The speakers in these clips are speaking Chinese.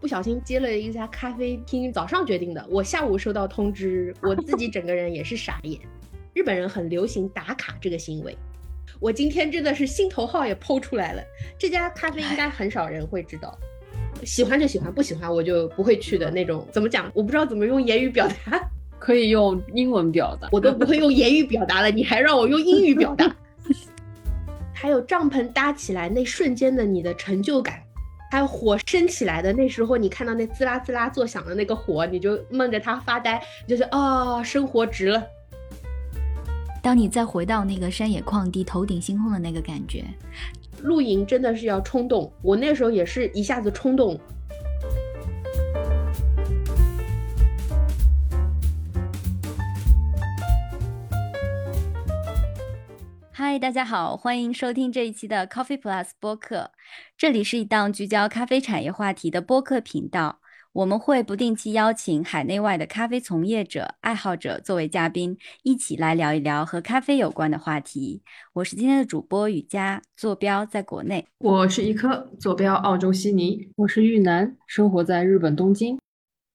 不小心接了一家咖啡厅，早上决定的，我下午收到通知，我自己整个人也是傻眼。日本人很流行打卡这个行为，我今天真的是心头号也剖出来了。这家咖啡应该很少人会知道，喜欢就喜欢，不喜欢我就不会去的那种。怎么讲？我不知道怎么用言语表达，可以用英文表达，我都不会用言语表达了，你还让我用英语表达？还有帐篷搭起来那瞬间的你的成就感，还有火升起来的那时候，你看到那滋啦滋啦作响的那个火，你就梦着它发呆，就是啊，生活值了。当你再回到那个山野旷地、头顶星空的那个感觉，露营真的是要冲动。我那时候也是一下子冲动。嗨，大家好，欢迎收听这一期的 Coffee Plus 播客。这里是一档聚焦咖啡产业话题的播客频道。我们会不定期邀请海内外的咖啡从业者、爱好者作为嘉宾，一起来聊一聊和咖啡有关的话题。我是今天的主播雨佳，坐标在国内；我是一颗，坐标澳洲悉尼；我是玉楠，生活在日本东京。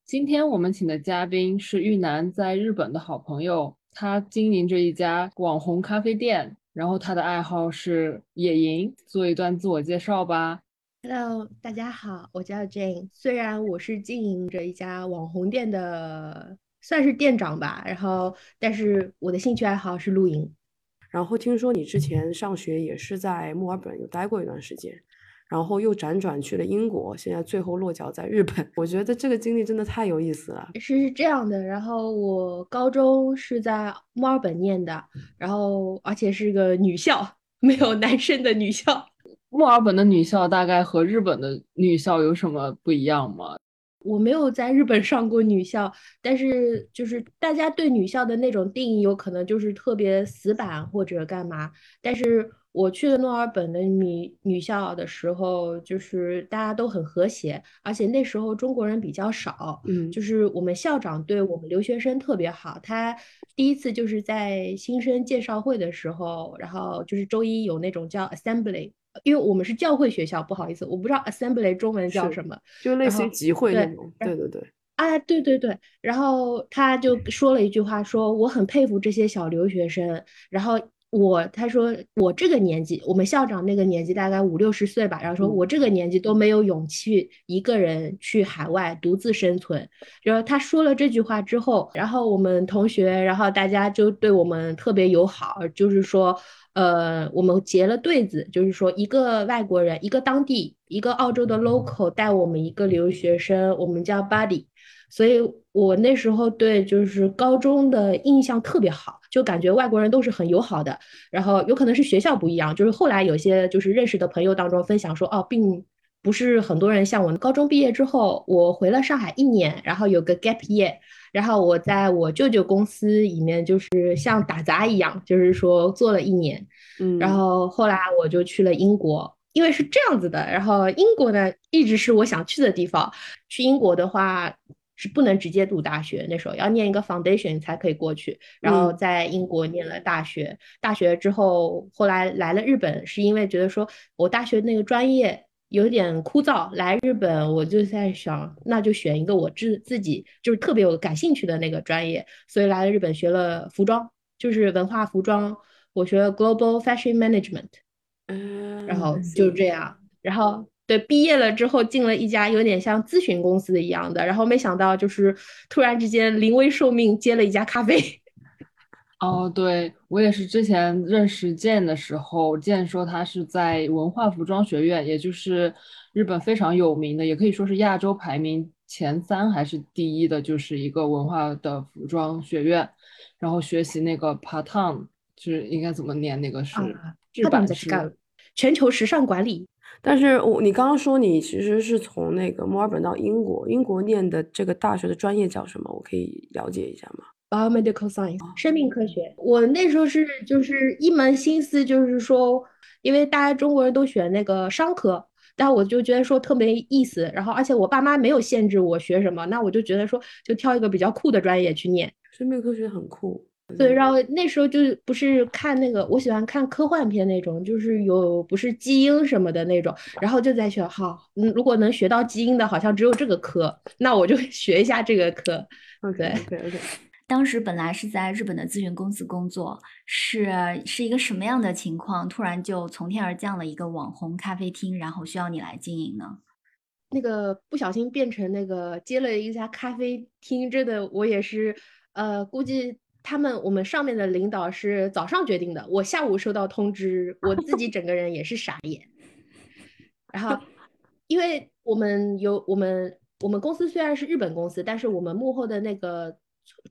今天我们请的嘉宾是玉楠在日本的好朋友，他经营着一家网红咖啡店，然后他的爱好是野营。做一段自我介绍吧。Hello，大家好，我叫 Jane。虽然我是经营着一家网红店的，算是店长吧，然后，但是我的兴趣爱好是露营。然后听说你之前上学也是在墨尔本有待过一段时间，然后又辗转去了英国，现在最后落脚在日本。我觉得这个经历真的太有意思了。是这样的，然后我高中是在墨尔本念的，然后而且是个女校，没有男生的女校。墨尔本的女校大概和日本的女校有什么不一样吗？我没有在日本上过女校，但是就是大家对女校的那种定义，有可能就是特别死板或者干嘛。但是我去的墨尔本的女女校的时候，就是大家都很和谐，而且那时候中国人比较少。嗯，就是我们校长对我们留学生特别好，他第一次就是在新生介绍会的时候，然后就是周一有那种叫 assembly。因为我们是教会学校，不好意思，我不知道 assembly 中文叫什么，就类似于集会那种。对对对，啊，对对对。然后他就说了一句话，说我很佩服这些小留学生。然后我他说我这个年纪，我们校长那个年纪大概五六十岁吧，然后说我这个年纪都没有勇气一个人去海外独自生存。然后他说了这句话之后，然后我们同学，然后大家就对我们特别友好，就是说。呃，我们结了对子，就是说一个外国人，一个当地，一个澳洲的 local 带我们一个留学生，我们叫 buddy，所以我那时候对就是高中的印象特别好，就感觉外国人都是很友好的。然后有可能是学校不一样，就是后来有些就是认识的朋友当中分享说，哦，并不是很多人像我。高中毕业之后，我回了上海一年，然后有个 gap year。然后我在我舅舅公司里面，就是像打杂一样，就是说做了一年，嗯，然后后来我就去了英国，因为是这样子的。然后英国呢，一直是我想去的地方。去英国的话是不能直接读大学，那时候要念一个 foundation 才可以过去。然后在英国念了大学，大学之后后来来了日本，是因为觉得说我大学那个专业。有点枯燥，来日本我就在想，那就选一个我自自己就是特别有感兴趣的那个专业，所以来了日本学了服装，就是文化服装，我学了 Global Fashion Management，嗯，然后就这样，然后对毕业了之后进了一家有点像咨询公司的一样的，然后没想到就是突然之间临危受命接了一家咖啡。哦，对我也是之前认识健的时候，健说他是在文化服装学院，也就是日本非常有名的，也可以说是亚洲排名前三还是第一的，就是一个文化的服装学院。然后学习那个 part time，就是应该怎么念那个是日版是全球时尚管理。但是我你刚刚说你其实是从那个墨尔本到英国，英国念的这个大学的专业叫什么？我可以了解一下吗？Biomedical science，生命科学。我那时候是就是一门心思，就是说，因为大家中国人都选那个商科，但我就觉得说特没意思。然后，而且我爸妈没有限制我学什么，那我就觉得说，就挑一个比较酷的专业去念。生命科学很酷。对，然后那时候就不是看那个，我喜欢看科幻片那种，就是有不是基因什么的那种，然后就在学，好，嗯，如果能学到基因的，好像只有这个科，那我就 学一下这个科。OK OK OK。当时本来是在日本的咨询公司工作，是是一个什么样的情况？突然就从天而降了一个网红咖啡厅，然后需要你来经营呢？那个不小心变成那个接了一家咖啡厅，真的我也是，呃，估计。他们我们上面的领导是早上决定的，我下午收到通知，我自己整个人也是傻眼。然后，因为我们有我们我们公司虽然是日本公司，但是我们幕后的那个。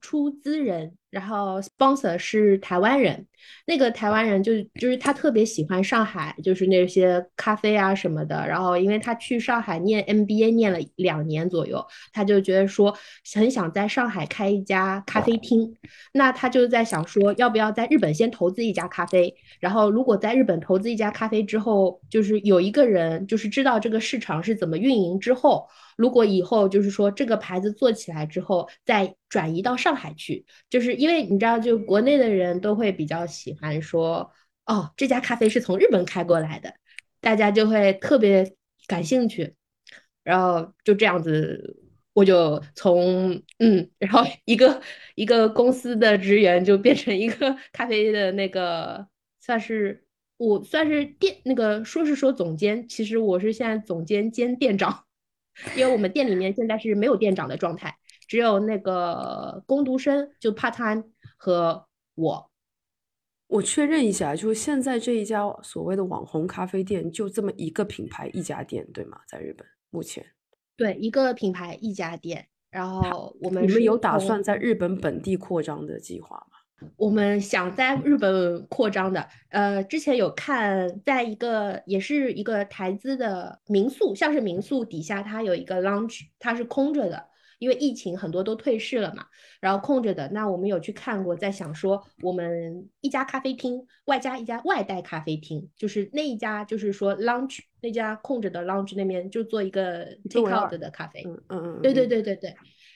出资人，然后 sponsor 是台湾人，那个台湾人就就是他特别喜欢上海，就是那些咖啡啊什么的。然后因为他去上海念 MBA 念了两年左右，他就觉得说很想在上海开一家咖啡厅。那他就在想说，要不要在日本先投资一家咖啡？然后如果在日本投资一家咖啡之后，就是有一个人就是知道这个市场是怎么运营之后。如果以后就是说这个牌子做起来之后，再转移到上海去，就是因为你知道，就国内的人都会比较喜欢说，哦，这家咖啡是从日本开过来的，大家就会特别感兴趣，然后就这样子，我就从嗯，然后 一个一个公司的职员就变成一个 咖啡的那个，算是我算是店那个说是说总监，其实我是现在总监兼店长。因为我们店里面现在是没有店长的状态，只有那个工读生就 part time 和我。我确认一下，就是现在这一家所谓的网红咖啡店，就这么一个品牌一家店，对吗？在日本目前，对一个品牌一家店。然后我们你们有打算在日本本地扩张的计划吗？我们想在日本扩张的，呃，之前有看，在一个也是一个台资的民宿，像是民宿底下它有一个 lounge，它是空着的，因为疫情很多都退市了嘛，然后空着的。那我们有去看过，在想说我们一家咖啡厅外加一家外带咖啡厅，就是那一家就是说 lounge 那家空着的 lounge 那边就做一个 take out 的咖啡，嗯嗯嗯，对对对对对。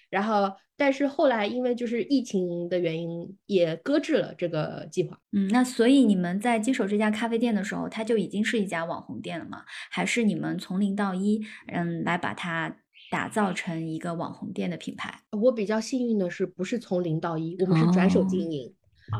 然后，但是后来因为就是疫情的原因，也搁置了这个计划。嗯，那所以你们在接手这家咖啡店的时候，它就已经是一家网红店了吗？还是你们从零到一，嗯，来把它打造成一个网红店的品牌？我比较幸运的是，不是从零到一，我们是转手经营，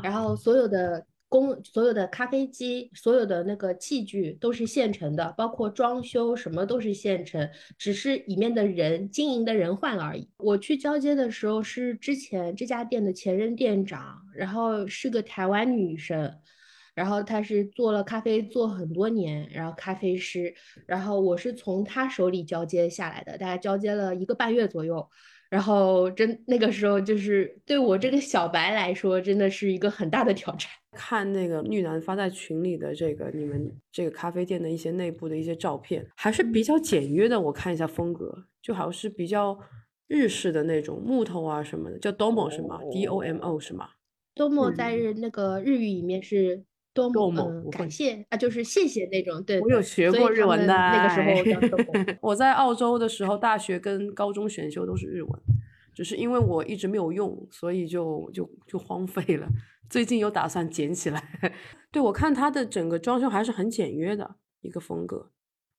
然后所有的。工所有的咖啡机，所有的那个器具都是现成的，包括装修什么都是现成，只是里面的人经营的人换了而已。我去交接的时候是之前这家店的前任店长，然后是个台湾女生，然后他是做了咖啡做很多年，然后咖啡师，然后我是从他手里交接下来的，大概交接了一个半月左右。然后真那个时候就是对我这个小白来说，真的是一个很大的挑战。看那个绿南发在群里的这个你们这个咖啡店的一些内部的一些照片，还是比较简约的。我看一下风格，就好像是比较日式的那种木头啊什么的，叫 domo 是吗？D O M O 是吗？domo 在日那个日语里面是。多么感谢啊！就是谢谢那种，对我有学过日文的。那个时候，我在澳洲的时候，大学跟高中选修都是日文，只是因为我一直没有用，所以就就就荒废了。最近有打算捡起来。对我看它的整个装修还是很简约的一个风格。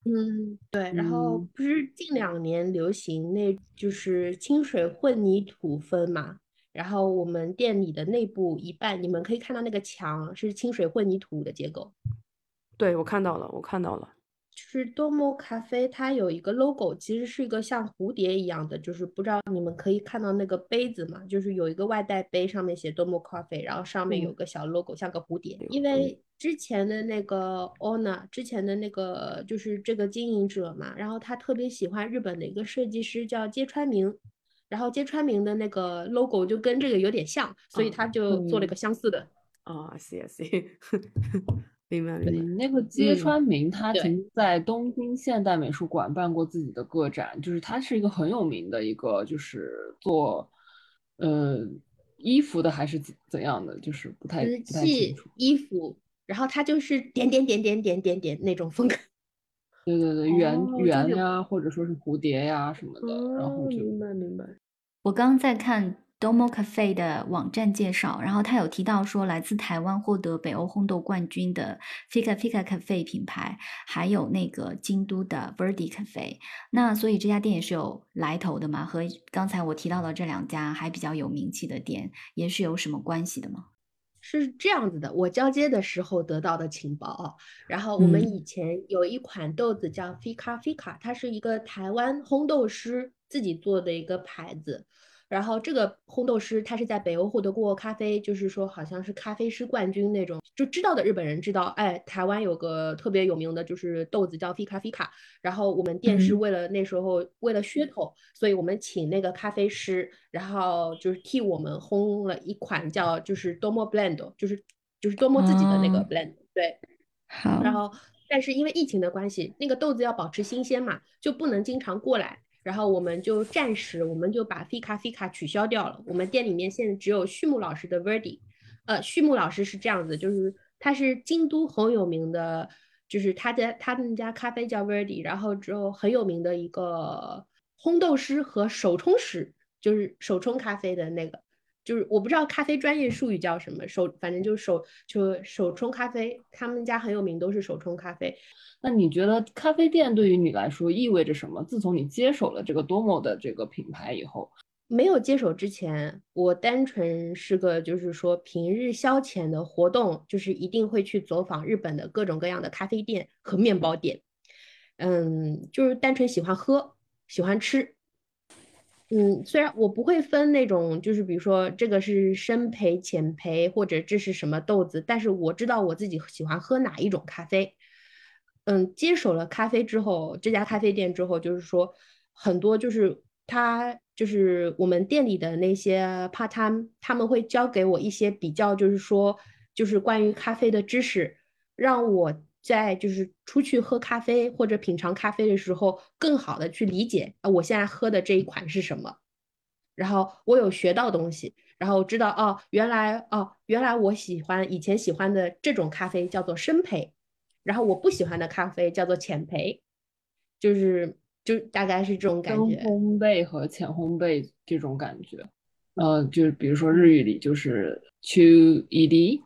嗯，对。然后不是近两年流行那就是清水混凝土风嘛？然后我们店里的内部一半，你们可以看到那个墙是清水混凝土的结构。对，我看到了，我看到了。就是多摩咖啡，它有一个 logo，其实是一个像蝴蝶一样的，就是不知道你们可以看到那个杯子嘛？就是有一个外带杯，上面写多摩咖啡，然后上面有个小 logo，像个蝴蝶。因为之前的那个 owner，之前的那个就是这个经营者嘛，然后他特别喜欢日本的一个设计师叫揭川明。然后揭川明的那个 logo 就跟这个有点像，所以他就做了一个相似的。啊，行行，明白明白。那个揭川明他曾经在东京现代美术馆办过自己的个展，就是他是一个很有名的一个，就是做呃衣服的还是怎怎样的，就是不太不太清楚。衣服，然后他就是点点点点点点点那种风格。对对对，圆圆呀，或者说是蝴蝶呀什么的，然后就明白明白。我刚刚在看 Domo Cafe 的网站介绍，然后他有提到说，来自台湾获得北欧烘豆冠军的 Fika Fika Cafe 品牌，还有那个京都的 Verdi Cafe。那所以这家店也是有来头的嘛？和刚才我提到的这两家还比较有名气的店，也是有什么关系的吗？是这样子的，我交接的时候得到的情报啊。然后我们以前有一款豆子叫 Fika Fika，它是一个台湾烘豆师自己做的一个牌子。然后这个烘豆师他是在北欧获得过咖啡，就是说好像是咖啡师冠军那种，就知道的日本人知道，哎，台湾有个特别有名的就是豆子叫 Fika Fika，然后我们店是为了那时候为了噱头，所以我们请那个咖啡师，然后就是替我们烘了一款叫就是多么 blend，就是就是多么自己的那个 blend，对，好，然后但是因为疫情的关系，那个豆子要保持新鲜嘛，就不能经常过来。然后我们就暂时，我们就把 Fika Fika 取消掉了。我们店里面现在只有畜牧老师的 Verdi，呃，畜牧老师是这样子，就是他是京都很有名的，就是他的他们家咖啡叫 Verdi，然后之后很有名的一个烘豆师和手冲师，就是手冲咖啡的那个，就是我不知道咖啡专业术语叫什么，手反正就是手就手冲咖啡，他们家很有名，都是手冲咖啡。那你觉得咖啡店对于你来说意味着什么？自从你接手了这个多摩的这个品牌以后，没有接手之前，我单纯是个就是说平日消遣的活动，就是一定会去走访日本的各种各样的咖啡店和面包店，嗯，就是单纯喜欢喝，喜欢吃，嗯，虽然我不会分那种，就是比如说这个是深焙、浅焙，或者这是什么豆子，但是我知道我自己喜欢喝哪一种咖啡。嗯，接手了咖啡之后，这家咖啡店之后，就是说很多就是他就是我们店里的那些 part time，他们会教给我一些比较就是说就是关于咖啡的知识，让我在就是出去喝咖啡或者品尝咖啡的时候，更好的去理解啊我现在喝的这一款是什么，然后我有学到东西，然后知道哦原来哦原来我喜欢以前喜欢的这种咖啡叫做深焙。然后我不喜欢的咖啡叫做浅焙，就是就大概是这种感觉。烘焙和浅烘焙这种感觉，呃，就是比如说日语里就是中一滴、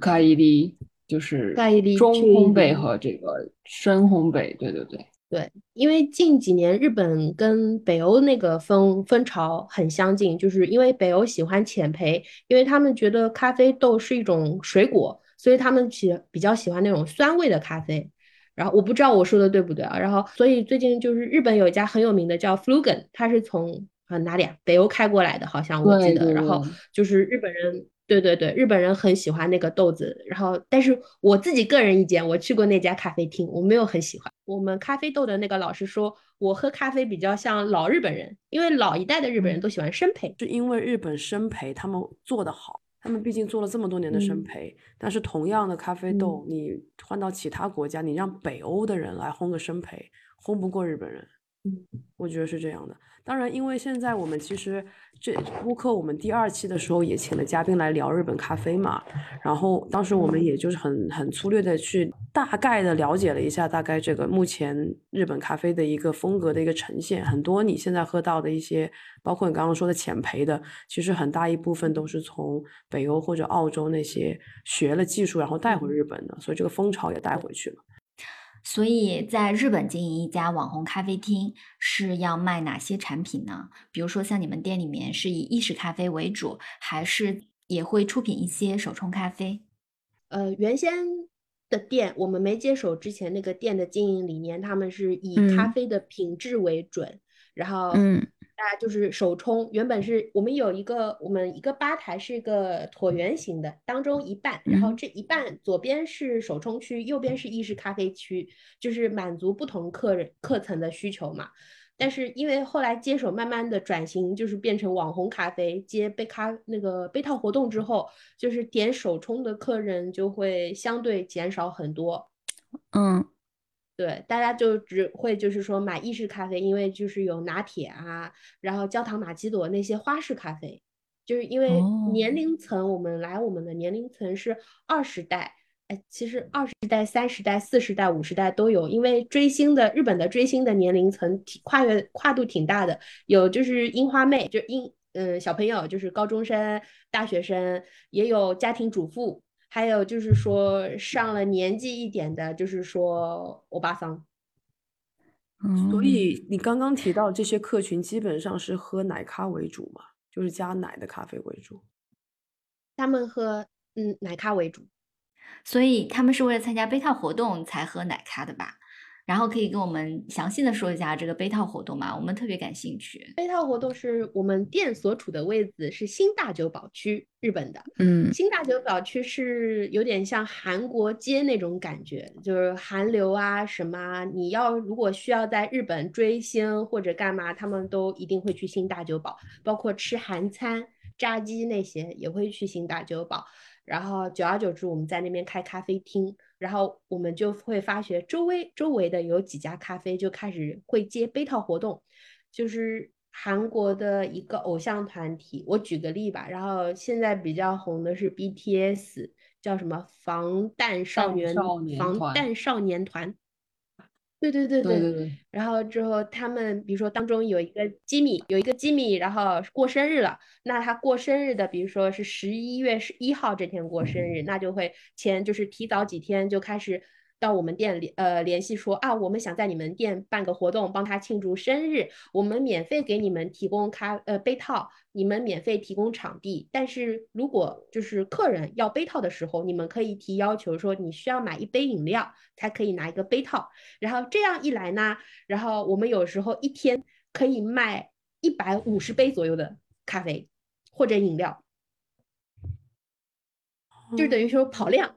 深一滴，就是中烘焙和这个深烘焙。对对对对，因为近几年日本跟北欧那个风风潮很相近，就是因为北欧喜欢浅焙，因为他们觉得咖啡豆是一种水果。所以他们喜比较喜欢那种酸味的咖啡，然后我不知道我说的对不对啊？然后所以最近就是日本有一家很有名的叫 Flugen，它是从啊哪里啊北欧开过来的，好像我记得。然后就是日本人，对对对，日本人很喜欢那个豆子。然后但是我自己个人意见，我去过那家咖啡厅，我没有很喜欢。我们咖啡豆的那个老师说，我喝咖啡比较像老日本人，因为老一代的日本人都喜欢生培，是因为日本生培他们做的好。他们毕竟做了这么多年的生培，但是同样的咖啡豆，你换到其他国家，你让北欧的人来烘个生培，烘不过日本人。嗯，我觉得是这样的。当然，因为现在我们其实这播客我们第二期的时候也请了嘉宾来聊日本咖啡嘛，然后当时我们也就是很很粗略的去大概的了解了一下，大概这个目前日本咖啡的一个风格的一个呈现。很多你现在喝到的一些，包括你刚刚说的浅焙的，其实很大一部分都是从北欧或者澳洲那些学了技术然后带回日本的，所以这个风潮也带回去了。所以在日本经营一家网红咖啡厅是要卖哪些产品呢？比如说像你们店里面是以意式咖啡为主，还是也会出品一些手冲咖啡？呃，原先的店我们没接手之前，那个店的经营理念，他们是以咖啡的品质为准，然后嗯。啊，就是手冲，原本是我们有一个，我们一个吧台是一个椭圆形的，当中一半，然后这一半左边是手冲区，右边是意式咖啡区，就是满足不同客人客层的需求嘛。但是因为后来接手，慢慢的转型，就是变成网红咖啡，接杯咖那个杯套活动之后，就是点手冲的客人就会相对减少很多。嗯。对，大家就只会就是说买意式咖啡，因为就是有拿铁啊，然后焦糖玛奇朵那些花式咖啡，就是因为年龄层，我们来我们的年龄层是二十代，哎，其实二十代、三十代、四十代、五十代都有，因为追星的日本的追星的年龄层挺跨越跨度挺大的，有就是樱花妹，就樱嗯小朋友，就是高中生、大学生，也有家庭主妇，还有就是说上了年纪一点的，就是说欧巴桑。所以你刚刚提到这些客群基本上是喝奶咖为主嘛，就是加奶的咖啡为主。他们喝嗯奶咖为主，所以他们是为了参加杯套活动才喝奶咖的吧？然后可以跟我们详细的说一下这个杯套活动吗？我们特别感兴趣。杯套活动是我们店所处的位置是新大久保区，日本的。嗯，新大久保区是有点像韩国街那种感觉，就是韩流啊什么。你要如果需要在日本追星或者干嘛，他们都一定会去新大久保，包括吃韩餐、炸鸡那些也会去新大久保。然后久而久之，我们在那边开咖啡厅。然后我们就会发觉周围周围的有几家咖啡就开始会接杯套活动，就是韩国的一个偶像团体，我举个例吧。然后现在比较红的是 BTS，叫什么防弹少年防弹少年团。对对对对对对，然后之后他们比如说当中有一个吉米，有一个吉米，然后过生日了，那他过生日的，比如说是十一月十一号这天过生日，那就会前就是提早几天就开始。到我们店里，呃，联系说啊，我们想在你们店办个活动，帮他庆祝生日，我们免费给你们提供咖，呃，杯套，你们免费提供场地。但是如果就是客人要杯套的时候，你们可以提要求说，你需要买一杯饮料才可以拿一个杯套。然后这样一来呢，然后我们有时候一天可以卖一百五十杯左右的咖啡或者饮料，就等于说跑量。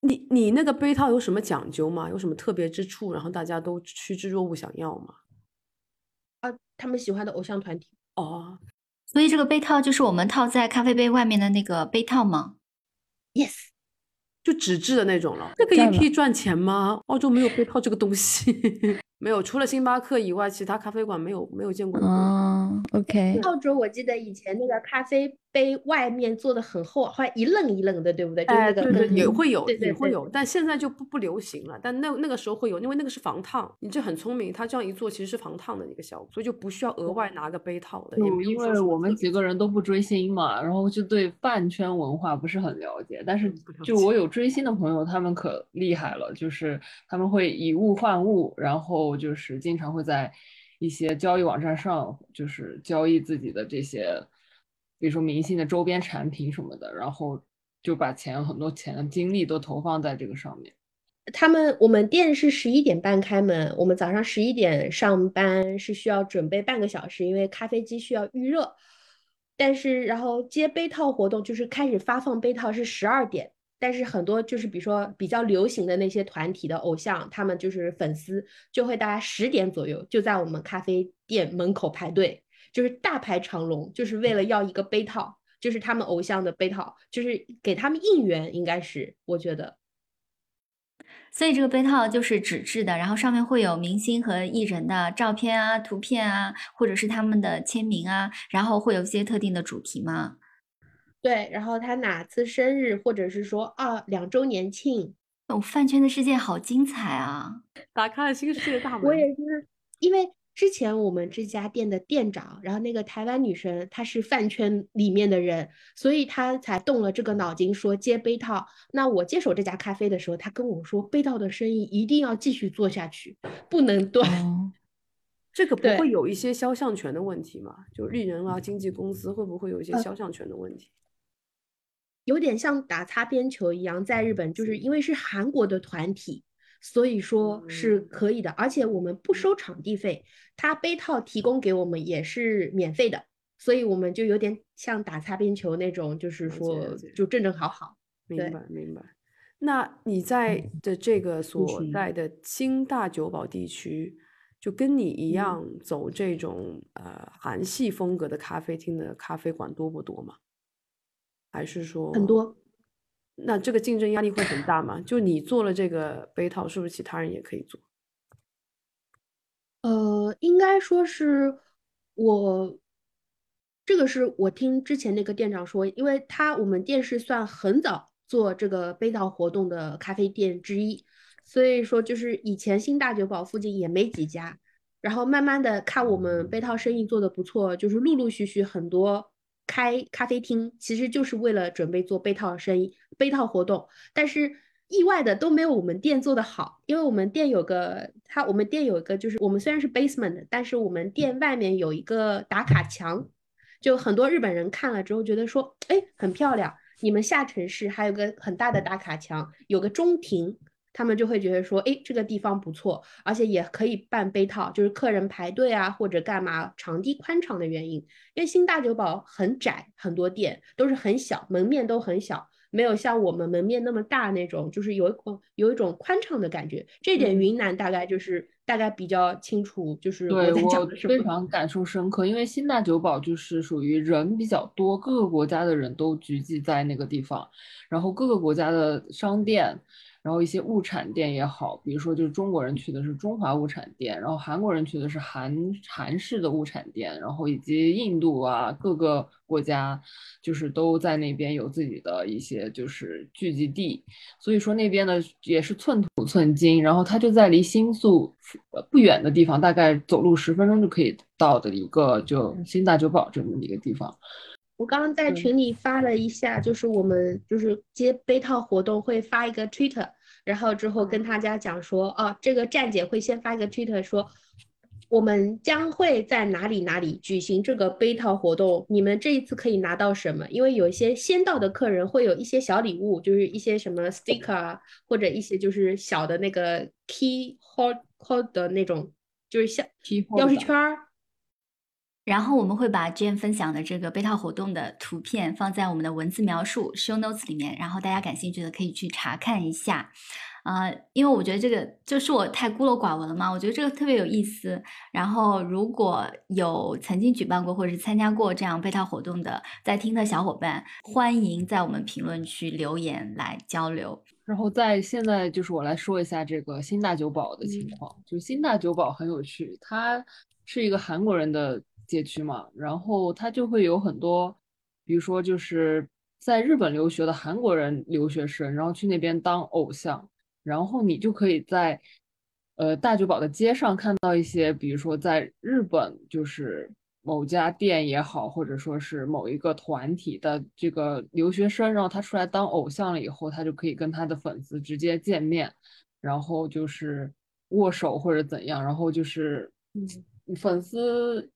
你你那个杯套有什么讲究吗？有什么特别之处？然后大家都趋之若鹜想要吗？啊，他们喜欢的偶像团体哦。所以这个杯套就是我们套在咖啡杯外面的那个杯套吗？Yes，就纸质的那种了。这个也可以赚钱吗？澳洲没有杯套这个东西。没有，除了星巴克以外，其他咖啡馆没有没有见过。哦，OK。澳洲我记得以前那个咖啡杯外面做的很厚，还一愣一愣的，对不对？哎，对对，也会有，也会有，但现在就不不流行了。但那那个时候会有，因为那个是防烫。你这很聪明，他这样一做其实是防烫的一个效果，所以就不需要额外拿个杯套的。因为我们几个人都不追星嘛，然后就对饭圈文化不是很了解。但是就我有追星的朋友，他们可厉害了，就是他们会以物换物，然后。就是经常会在一些交易网站上，就是交易自己的这些，比如说明星的周边产品什么的，然后就把钱很多钱精力都投放在这个上面。他们我们店是十一点半开门，我们早上十一点上班是需要准备半个小时，因为咖啡机需要预热。但是然后接杯套活动就是开始发放杯套是十二点。但是很多就是比如说比较流行的那些团体的偶像，他们就是粉丝就会大概十点左右就在我们咖啡店门口排队，就是大排长龙，就是为了要一个杯套，就是他们偶像的杯套，就是给他们应援，应该是我觉得。所以这个杯套就是纸质的，然后上面会有明星和艺人的照片啊、图片啊，或者是他们的签名啊，然后会有一些特定的主题吗？对，然后他哪次生日，或者是说啊两周年庆，哦，饭圈的世界好精彩啊！打开了新世界的大门。我也是，因为之前我们这家店的店长，然后那个台湾女生，她是饭圈里面的人，所以她才动了这个脑筋，说接杯套。那我接手这家咖啡的时候，她跟我说，杯套的生意一定要继续做下去，不能断。这个不会有一些肖像权的问题吗？就艺人啊，经纪公司会不会有一些肖像权的问题？有点像打擦边球一样，在日本就是。因为是韩国的团体，所以说是可以的，而且我们不收场地费，他杯套提供给我们也是免费的，所以我们就有点像打擦边球那种，就是说就正正好好。明白明白。那你在的这个所在的新大久保地区，就跟你一样走这种呃韩系风格的咖啡厅的咖啡馆多不多嘛？还是说很多，那这个竞争压力会很大吗？就你做了这个杯套，是不是其他人也可以做？呃，应该说是我，这个是我听之前那个店长说，因为他我们店是算很早做这个杯套活动的咖啡店之一，所以说就是以前新大酒堡附近也没几家，然后慢慢的看我们杯套生意做的不错，就是陆陆续续很多开咖啡厅，其实就是为了准备做杯套生意、杯套活动，但是意外的都没有我们店做的好，因为我们店有个它，我们店有一个就是我们虽然是 basement，但是我们店外面有一个打卡墙，就很多日本人看了之后觉得说，哎，很漂亮。你们下城市还有个很大的打卡墙，有个中庭。他们就会觉得说，哎，这个地方不错，而且也可以办杯套，就是客人排队啊或者干嘛，场地宽敞的原因。因为新大酒堡很窄，很多店都是很小，门面都很小，没有像我们门面那么大那种，就是有一种有一种宽敞的感觉。这点云南大概就是大概比较清楚，就是对我的非常感受深刻，因为新大酒堡就是属于人比较多，各个国家的人都聚集在那个地方，然后各个国家的商店。然后一些物产店也好，比如说就是中国人去的是中华物产店，然后韩国人去的是韩韩式的物产店，然后以及印度啊各个国家，就是都在那边有自己的一些就是聚集地，所以说那边呢也是寸土寸金，然后它就在离新宿不远的地方，大概走路十分钟就可以到的一个就新大久保这么一个地方。我刚刚在群里发了一下，就是我们就是接杯套活动会发一个 Twitter，然后之后跟大家讲说，哦，这个站姐会先发一个 Twitter 说，我们将会在哪里哪里举行这个杯套活动，你们这一次可以拿到什么？因为有一些先到的客人会有一些小礼物，就是一些什么 sticker 啊，或者一些就是小的那个 key hold hold 的那种，就是像钥匙圈儿。然后我们会把 Jane 分享的这个杯套活动的图片放在我们的文字描述 show notes 里面，然后大家感兴趣的可以去查看一下。啊，因为我觉得这个就是我太孤陋寡闻了嘛，我觉得这个特别有意思。然后如果有曾经举办过或者是参加过这样被套活动的在听的小伙伴，欢迎在我们评论区留言来交流。然后在现在就是我来说一下这个新大酒保的情况，就是新大酒保很有趣，它是一个韩国人的。街区嘛，然后他就会有很多，比如说就是在日本留学的韩国人留学生，然后去那边当偶像，然后你就可以在呃大久保的街上看到一些，比如说在日本就是某家店也好，或者说是某一个团体的这个留学生，然后他出来当偶像了以后，他就可以跟他的粉丝直接见面，然后就是握手或者怎样，然后就是粉丝。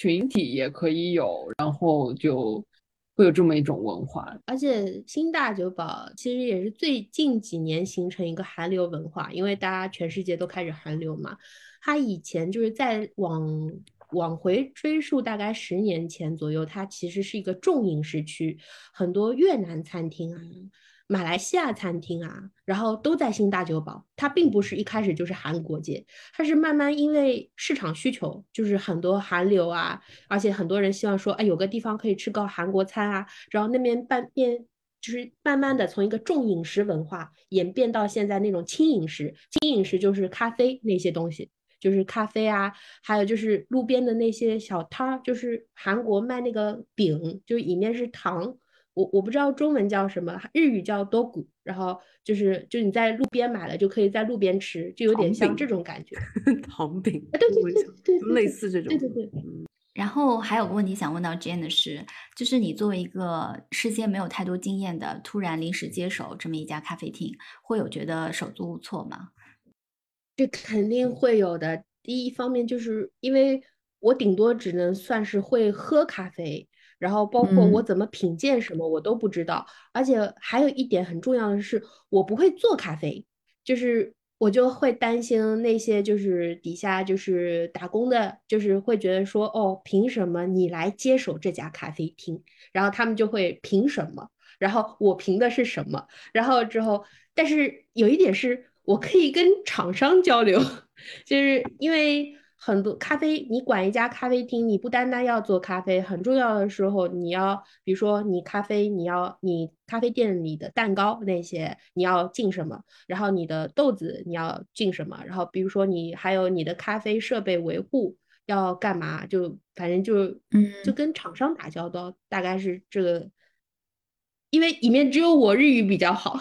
群体也可以有，然后就会有这么一种文化。而且新大酒保其实也是最近几年形成一个韩流文化，因为大家全世界都开始韩流嘛。它以前就是在往往回追溯，大概十年前左右，它其实是一个重饮食区，很多越南餐厅啊。马来西亚餐厅啊，然后都在新大酒堡。它并不是一开始就是韩国街，它是慢慢因为市场需求，就是很多韩流啊，而且很多人希望说，哎，有个地方可以吃个韩国餐啊。然后那边半变，就是慢慢的从一个重饮食文化演变到现在那种轻饮食。轻饮食就是咖啡那些东西，就是咖啡啊，还有就是路边的那些小摊儿，就是韩国卖那个饼，就里面是糖。我我不知道中文叫什么，日语叫多谷，然后就是就你在路边买了就可以在路边吃，就有点像这种感觉。糖饼，对对对对，类似这种。对对对。然后还有个问题想问到 Jane 的是，就是你作为一个事先没有太多经验的，突然临时接手这么一家咖啡厅，会有觉得手足无措吗？这肯定会有的。第一方面就是因为我顶多只能算是会喝咖啡。然后包括我怎么品鉴什么我都不知道，而且还有一点很重要的是，我不会做咖啡，就是我就会担心那些就是底下就是打工的，就是会觉得说，哦，凭什么你来接手这家咖啡厅？然后他们就会凭什么？然后我凭的是什么？然后之后，但是有一点是我可以跟厂商交流，就是因为。很多咖啡，你管一家咖啡厅，你不单单要做咖啡，很重要的时候，你要比如说你咖啡，你要你咖啡店里的蛋糕那些你要进什么，然后你的豆子你要进什么，然后比如说你还有你的咖啡设备维护要干嘛，就反正就嗯，就跟厂商打交道，大概是这个，因为里面只有我日语比较好，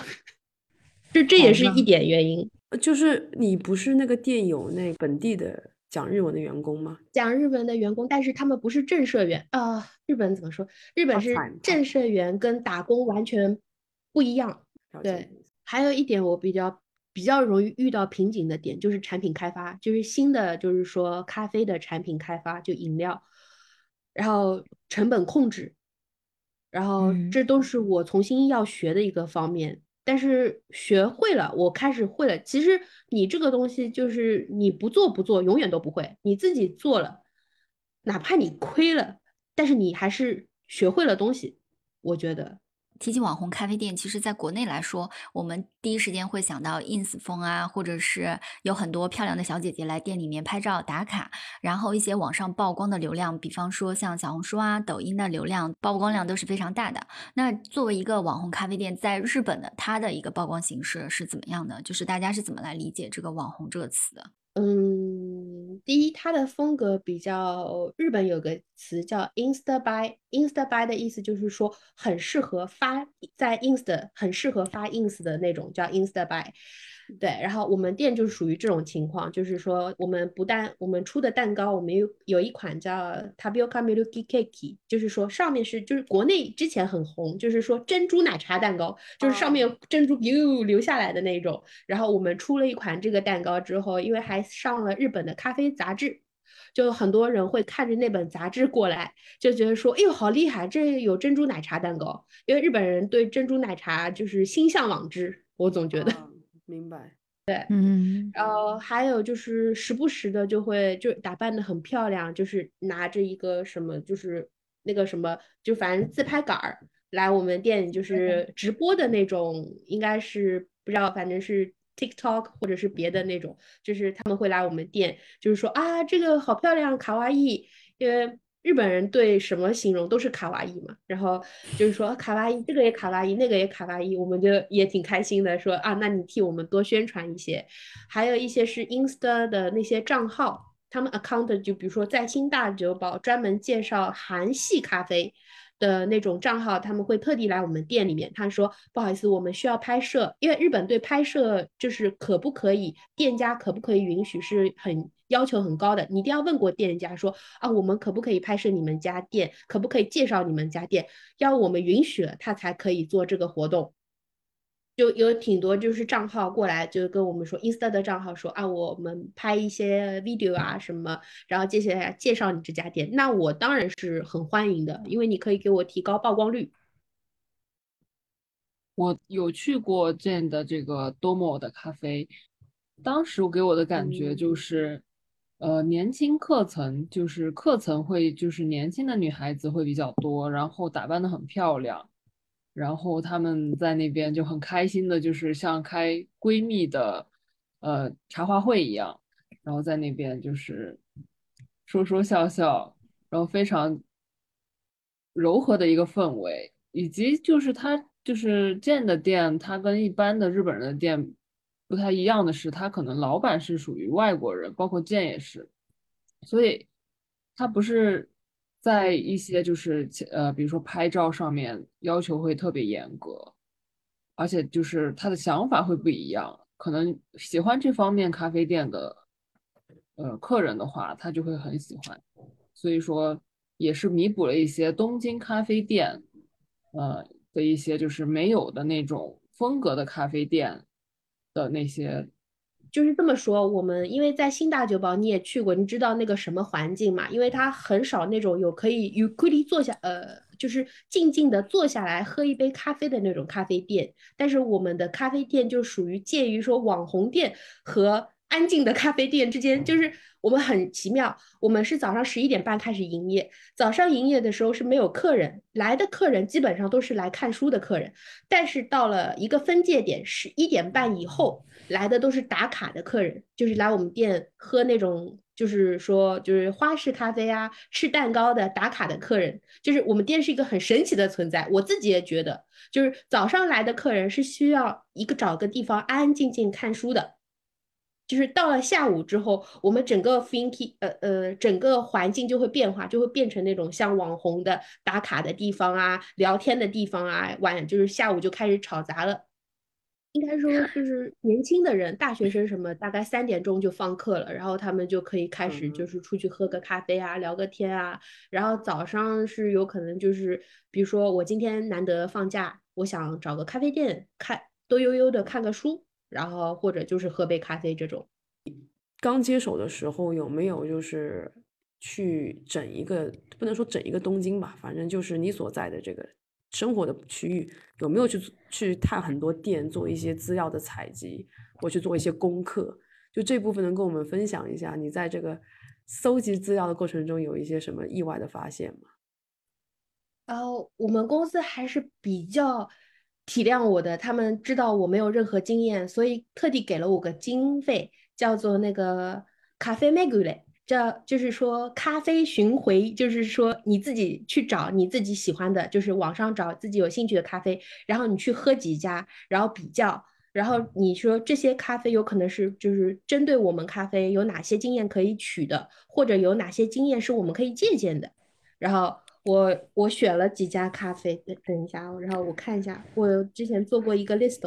就这也是一点原因，就是你不是那个店有那本地的。讲日文的员工吗？讲日文的员工，但是他们不是正社员啊、日本怎么说？日本是正社员跟打工完全不一样。对，还有一点我比较比较容易遇到瓶颈的点就是产品开发，就是新的就是说咖啡的产品开发，就饮料，然后成本控制，然后嗯这都是我重新要学的一个方面。但是学会了，我开始会了。其实你这个东西就是你不做不做，永远都不会。你自己做了，哪怕你亏了，但是你还是学会了东西。我觉得。提起网红咖啡店，其实在国内来说，我们第一时间会想到 ins 风啊，或者是有很多漂亮的小姐姐来店里面拍照打卡，然后一些网上曝光的流量，比方说像小红书啊、抖音的流量曝光量都是非常大的。那作为一个网红咖啡店，在日本的它的一个曝光形式是怎么样的？就是大家是怎么来理解这个网红这个词的？嗯，第一，它的风格比较，日本有个词叫 Insta by buy，Insta buy 的意思就是说很适合发在 Ins 的，很适合发 Ins 的那种叫 Insta buy。对，然后我们店就属于这种情况，就是说我们不但我们出的蛋糕，我们有有一款叫 Tapioca Milky Cake，就是说上面是就是国内之前很红，就是说珍珠奶茶蛋糕，就是上面有珍珠流流下来的那种。然后我们出了一款这个蛋糕之后，因为还上了日本的咖啡杂志，就很多人会看着那本杂志过来，就觉得说，哎呦好厉害，这有珍珠奶茶蛋糕。因为日本人对珍珠奶茶就是心向往之，我总觉得。啊明白。对嗯，然后还有就是时不时的就会就打扮的很漂亮，就是拿着一个什么就是那个什么就反正自拍杆儿来我们店里就是直播的那种，应该是不知道反正是 TikTok 或者是别的那种，就是他们会来我们店，就是说啊这个好漂亮卡哇伊，因为。日本人对什么形容都是卡哇伊嘛，然后就是说卡哇伊，这个也卡哇伊，那个也卡哇伊，我们就也挺开心的，说啊，那你替我们多宣传一些。还有一些是 Insta 的那些账号，他们 account 就比如说在新大酒保专门介绍韩系咖啡的那种账号，他们会特地来我们店里面，他说不好意思，我们需要拍摄，因为日本对拍摄就是可不可以，店家可不可以允许是很要求很高的，你一定要问过店家说啊，我们可不可以拍摄你们家店，可不可以介绍你们家店，要我们允许了，他才可以做这个活动。就有挺多就是账号过来就跟我们说，Insta 的账号说啊，我们拍一些 video 啊什么，然后接下来介绍你这家店，那我当然是很欢迎的，因为你可以给我提高曝光率。我有去过 Jane 的这个 Domo 的咖啡，当时我给我的感觉就是，呃，年轻客层就是客层会就是年轻的女孩子会比较多，然后打扮的很漂亮，然后他们在那边就很开心的，就是像开闺蜜的呃茶话会一样，然后在那边就是说说笑笑，然后非常柔和的一个氛围，以及就是它就是建的店，它跟一般的日本人的店不太一样的是，它可能老板是属于外国人，包括建也是，所以它不是在一些就是呃，比如说拍照上面要求会特别严格，而且就是他的想法会不一样，可能喜欢这方面咖啡店的呃客人的话，他就会很喜欢。所以说也是弥补了一些东京咖啡店，呃的一些就是没有的那种风格的咖啡店的那些。就是这么说，我们因为在新大酒堡你也去过，你知道那个什么环境嘛？因为它很少那种有可以有规律坐下，呃，就是静静的坐下来喝一杯咖啡的那种咖啡店。但是我们的咖啡店就属于介于说网红店和安静的咖啡店之间，就是我们很奇妙。我们是早上十一点半开始营业，早上营业的时候是没有客人，来的客人基本上都是来看书的客人。但是到了一个分界点，十一点半以后来的都是打卡的客人，就是来我们店喝那种，就是说就是花式咖啡啊，吃蛋糕的打卡的客人。就是我们店是一个很神奇的存在，我自己也觉得，就是早上来的客人是需要一个找个地方安安静静看书的。就是到了下午之后，我们整个 Finky，呃呃，整个环境就会变化，就会变成那种像网红的打卡的地方啊，聊天的地方啊，晚就是下午就开始吵杂了。应该说就是年轻的人，大学生什么，大概三点钟就放课了，然后他们就可以开始就嗯是出去喝个咖啡啊，聊个天啊。然后早上是有可能就是，比如说我今天难得放假，我想找个咖啡店看，多悠悠的看个书，然后或者就是喝杯咖啡这种。刚接手的时候有没有就是去整一个，不能说整一个东京吧，反正就是你所在的这个生活的区域，有没有去去探很多店，做一些资料的采集，或去做一些功课？就这部分能跟我们分享一下，你在这个搜集资料的过程中有一些什么意外的发现吗？呃我们公司还是比较体谅我的，他们知道我没有任何经验，所以特地给了我个经费，叫做那个咖啡 megule，这就是说咖啡巡回，就是说你自己去找你自己喜欢的，就是网上找自己有兴趣的咖啡，然后你去喝几家，然后比较。然后你说这些咖啡有可能是就是针对我们咖啡有哪些经验可以取的，或者有哪些经验是我们可以借鉴的。然后我我选了几家咖啡，等等一下哦，然后我看一下，我之前做过一个 list，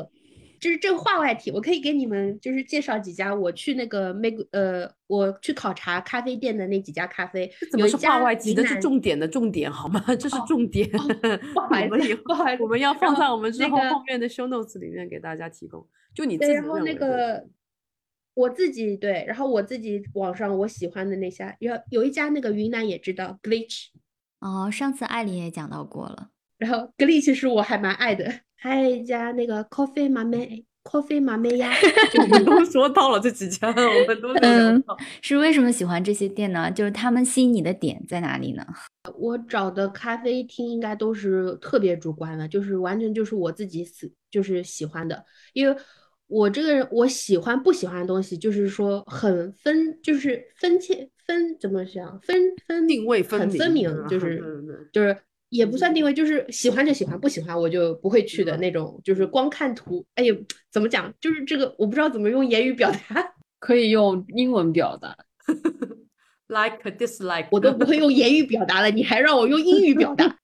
就是这个话外题，我可以给你们就是介绍几家我去那个 meg 呃，我去考察咖啡店的那几家咖啡，这怎么是话外题的？是重点的重点好吗？这是哦重点。不好意 思我们以后不好意思我们要放在我们之后那个后面的 show notes 里面给大家提供。就你自对，己然后那个我自己对，然后我自己网上我喜欢的那家，有有一家那个云南也知道 glitch，哦，上次艾琳也讲到过了。然后 glitch 是我还蛮爱的，还有一家那个 coffee 马妹 coffee 马妹呀，我们都说到了这几家，我们都没有聊嗯。是为什么喜欢这些店呢？就是他们吸引你的点在哪里呢？我找的咖啡厅应该都是特别主观的，就是完全就是我自己喜就是喜欢的，因为我这个人我喜欢不喜欢的东西，就是说很分，就是分切分怎么讲分分定位分很分明，就是就是也不算定位，就是喜欢就喜欢，不喜欢我就不会去的那种，就是光看图，哎呦怎么讲，就是这个我不知道怎么用言语表达，可以用英文表达。like dislike，我都不会用言语表达了，你还让我用英语表达。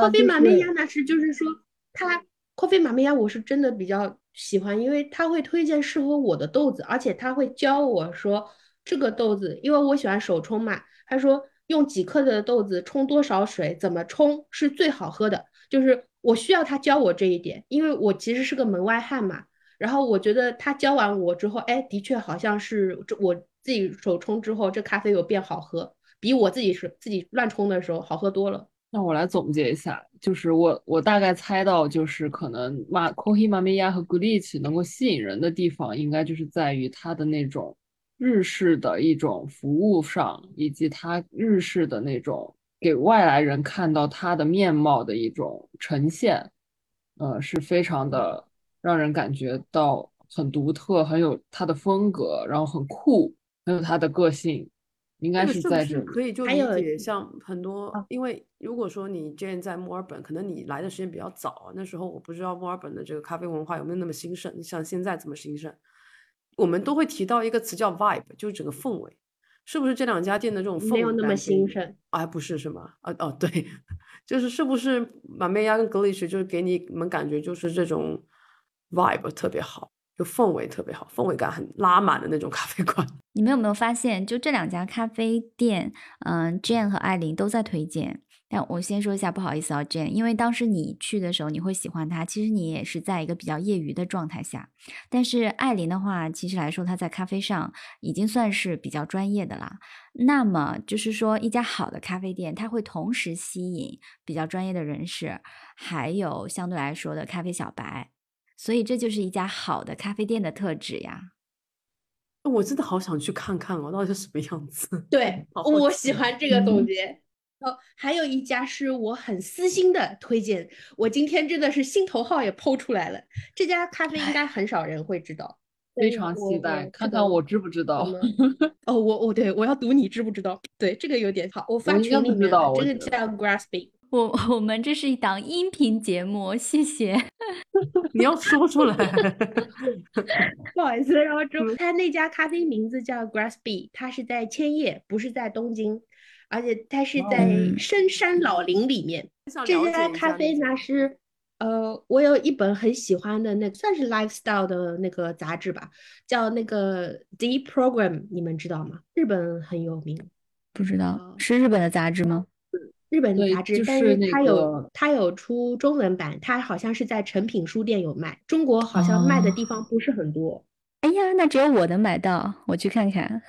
咖啡就马梅是亚那是就是说，他咖啡马梅亚我是真的比较喜欢，因为他会推荐适合我的豆子，而且他会教我说这个豆子，因为我喜欢手冲嘛，他说用几克的豆子冲多少水，怎么冲是最好喝的，就是我需要他教我这一点，因为我其实是个门外汉嘛。然后我觉得他教完我之后，哎，的确好像是这我自己手冲之后，这咖啡有变好喝，比我自己是自己乱冲的时候好喝多了。那我来总结一下，就是我我大概猜到，就是可能马 Kohi 马梅亚和 Glitch 能够吸引人的地方，应该就是在于它的那种日式的一种服务上，以及它日式的那种给外来人看到它的面貌的一种呈现，呃，是非常的让人感觉到很独特，很有它的风格，然后很酷，很有它的个性，应该是在这里。可以就理解像很多啊，因为如果说你之前在墨尔本，可能你来的时间比较早，那时候我不知道墨尔本的这个咖啡文化有没有那么兴盛，像现在这么兴盛。我们都会提到一个词叫 vibe，就是整个氛围，是不是这两家店的这种氛围没有那么兴盛。哎，不是是吗？啊哦，对，就是是不是马梅亚跟格里什就是给你们感觉就是这种 vibe 特别好，就氛围特别好，氛围感很拉满的那种咖啡馆。你们有没有发现，就这两家咖啡店，嗯，Jane 和艾琳都在推荐。但我先说一下，不好意思啊，Jane，因为当时你去的时候，你会喜欢他，其实你也是在一个比较业余的状态下。但是艾琳的话，其实来说，她在咖啡上已经算是比较专业的啦。那么就是说，一家好的咖啡店，它会同时吸引比较专业的人士，还有相对来说的咖啡小白。所以这就是一家好的咖啡店的特质呀。我真的好想去看看哦，到底是什么样子。对，好好我喜欢这个总嗯结。哦，还有一家是我很私心的推荐，我今天真的是心头号也剖出来了。这家咖啡应该很少人会知道，非常期待，看看我知不知道。哦，我我对我要赌你知不知道？对，这个有点好，我发群里面不知道，这个叫 Graspy。我我们这是一档音频节目，谢谢。你要说出来。不好意思，然后之后嗯他那家咖啡名字叫 Graspy，它是在千叶，不是在东京，而且它是在嗯深山老林里面。这家咖啡呢是呃，我有一本很喜欢的那算是 lifestyle 的那个杂志吧，叫那个 D Program，你们知道吗？日本很有名，不知道是日本的杂志吗？日本的杂志，就但是那是它有它有出中文版，它好像是在诚品书店有卖，中国好像卖的地方不是很多。哎呀，那只有我能买到，我去看看。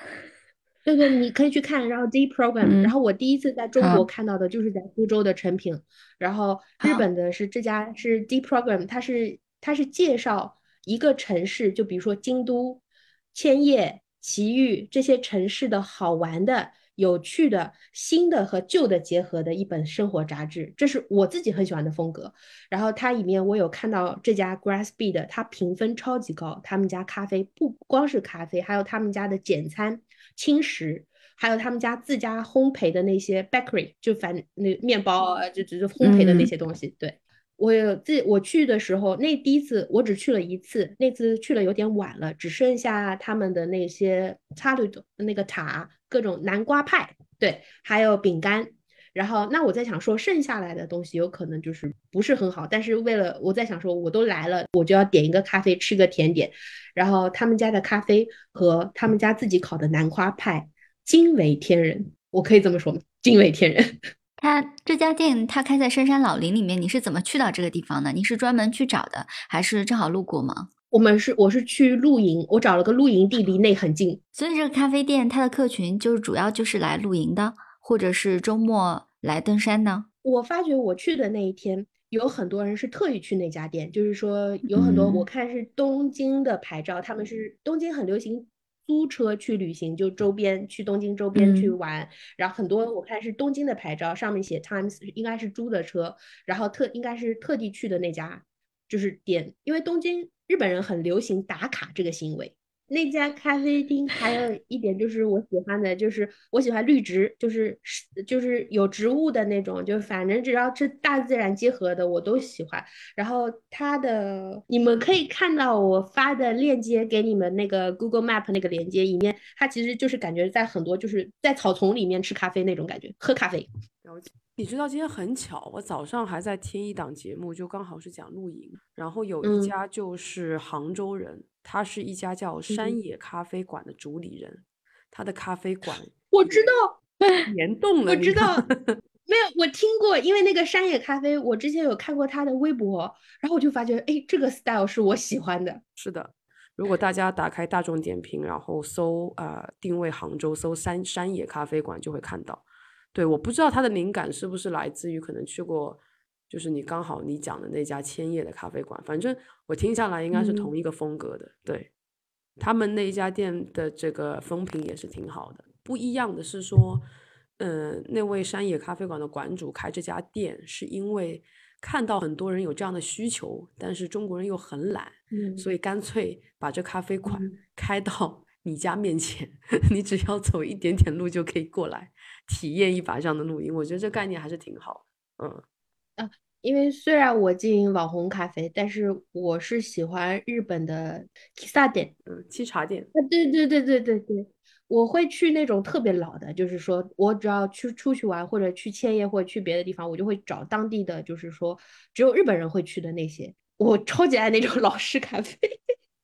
对对，你可以去看，然后 D Program，嗯。然后我第一次在中国看到的就是在苏州的诚品，然后日本的是这家是 D Program，它是它是介绍一个城市，就比如说京都、千叶、埼玉这些城市的好玩的、有趣的、新的和旧的结合的一本生活杂志，这是我自己很喜欢的风格。然后它里面我有看到这家 Grassby 的，它评分超级高，他们家咖啡不光是咖啡，还有他们家的简餐、轻食，还有他们家自家烘焙的那些 bakery，就反那面包啊，就只是烘焙的那嗯些东西。对，我有自我去的时候，那第一次我只去了一次，那次去了有点晚了，只剩下他们的那些插绿的那个塔，各种南瓜派，对，还有饼干。然后，那我在想说，剩下来的东西有可能就是不是很好，但是为了我在想说，我都来了，我就要点一个咖啡，吃个甜点。然后他们家的咖啡和他们家自己烤的南瓜派惊为天人，我可以这么说吗？惊为天人。他这家店他开在深山老林里面，你是怎么去到这个地方的？你是专门去找的，还是正好路过吗？我们是我是去露营，我找了个露营地，离那很近。所以这个咖啡店它的客群就是主要就是来露营的，或者是周末来登山呢。我发觉我去的那一天，有很多人是特意去那家店，就是说有很多嗯我看是东京的牌照，他们是东京很流行租车去旅行，就周边去东京周边去嗯玩，然后很多我看是东京的牌照，上面写 Times 应该是租的车，然后特应该是特地去的那家就是店，因为东京日本人很流行打卡这个行为。那家咖啡厅还有一点就是我喜欢的，就是我喜欢绿植，就是就是有植物的那种，就反正只要是大自然结合的我都喜欢。然后它的你们可以看到我发的链接给你们那个 Google Map 那个链接，里面它其实就是感觉在很多就是在草丛里面吃咖啡那种感觉，喝咖啡。了解。你知道今天很巧，我早上还在听一档节目，就刚好是讲露营，然后有嗯一家就是杭州人，他是一家叫山嗯野咖啡馆的主理人，他的咖啡馆 我知道，联动了，我知道，没有，我听过，因为那个山野咖啡，我之前有看过他的微博，然后我就发觉，哎，这个 style 是我喜欢的。是的，如果大家打开大众点评，然后搜呃定位杭州，搜山山野咖啡馆就会看到。对，我不知道他的灵感是不是来自于可能去过，就是你刚好你讲的那家千叶的咖啡馆，反正我听下来应该是嗯同一个风格的。对，他们那一家店的这个风评也是挺好的。不一样的是说，嗯、那位山野咖啡馆的馆主开这家店是因为看到很多人有这样的需求，但是中国人又很懒，嗯所以干脆把这咖啡馆嗯开到你家面前，你只要走一点点路就可以过来体验一把这样的录音。我觉得这概念还是挺好的。嗯，因为虽然我经营网红咖啡，但是我是喜欢日本的 kissa 店。嗯，沏茶店，啊，对对对对对对，我会去那种特别老的，就是说我只要去出去玩或者去千叶或者去别的地方，我就会找当地的，就是说只有日本人会去的那些。我超级爱那种 老式咖啡。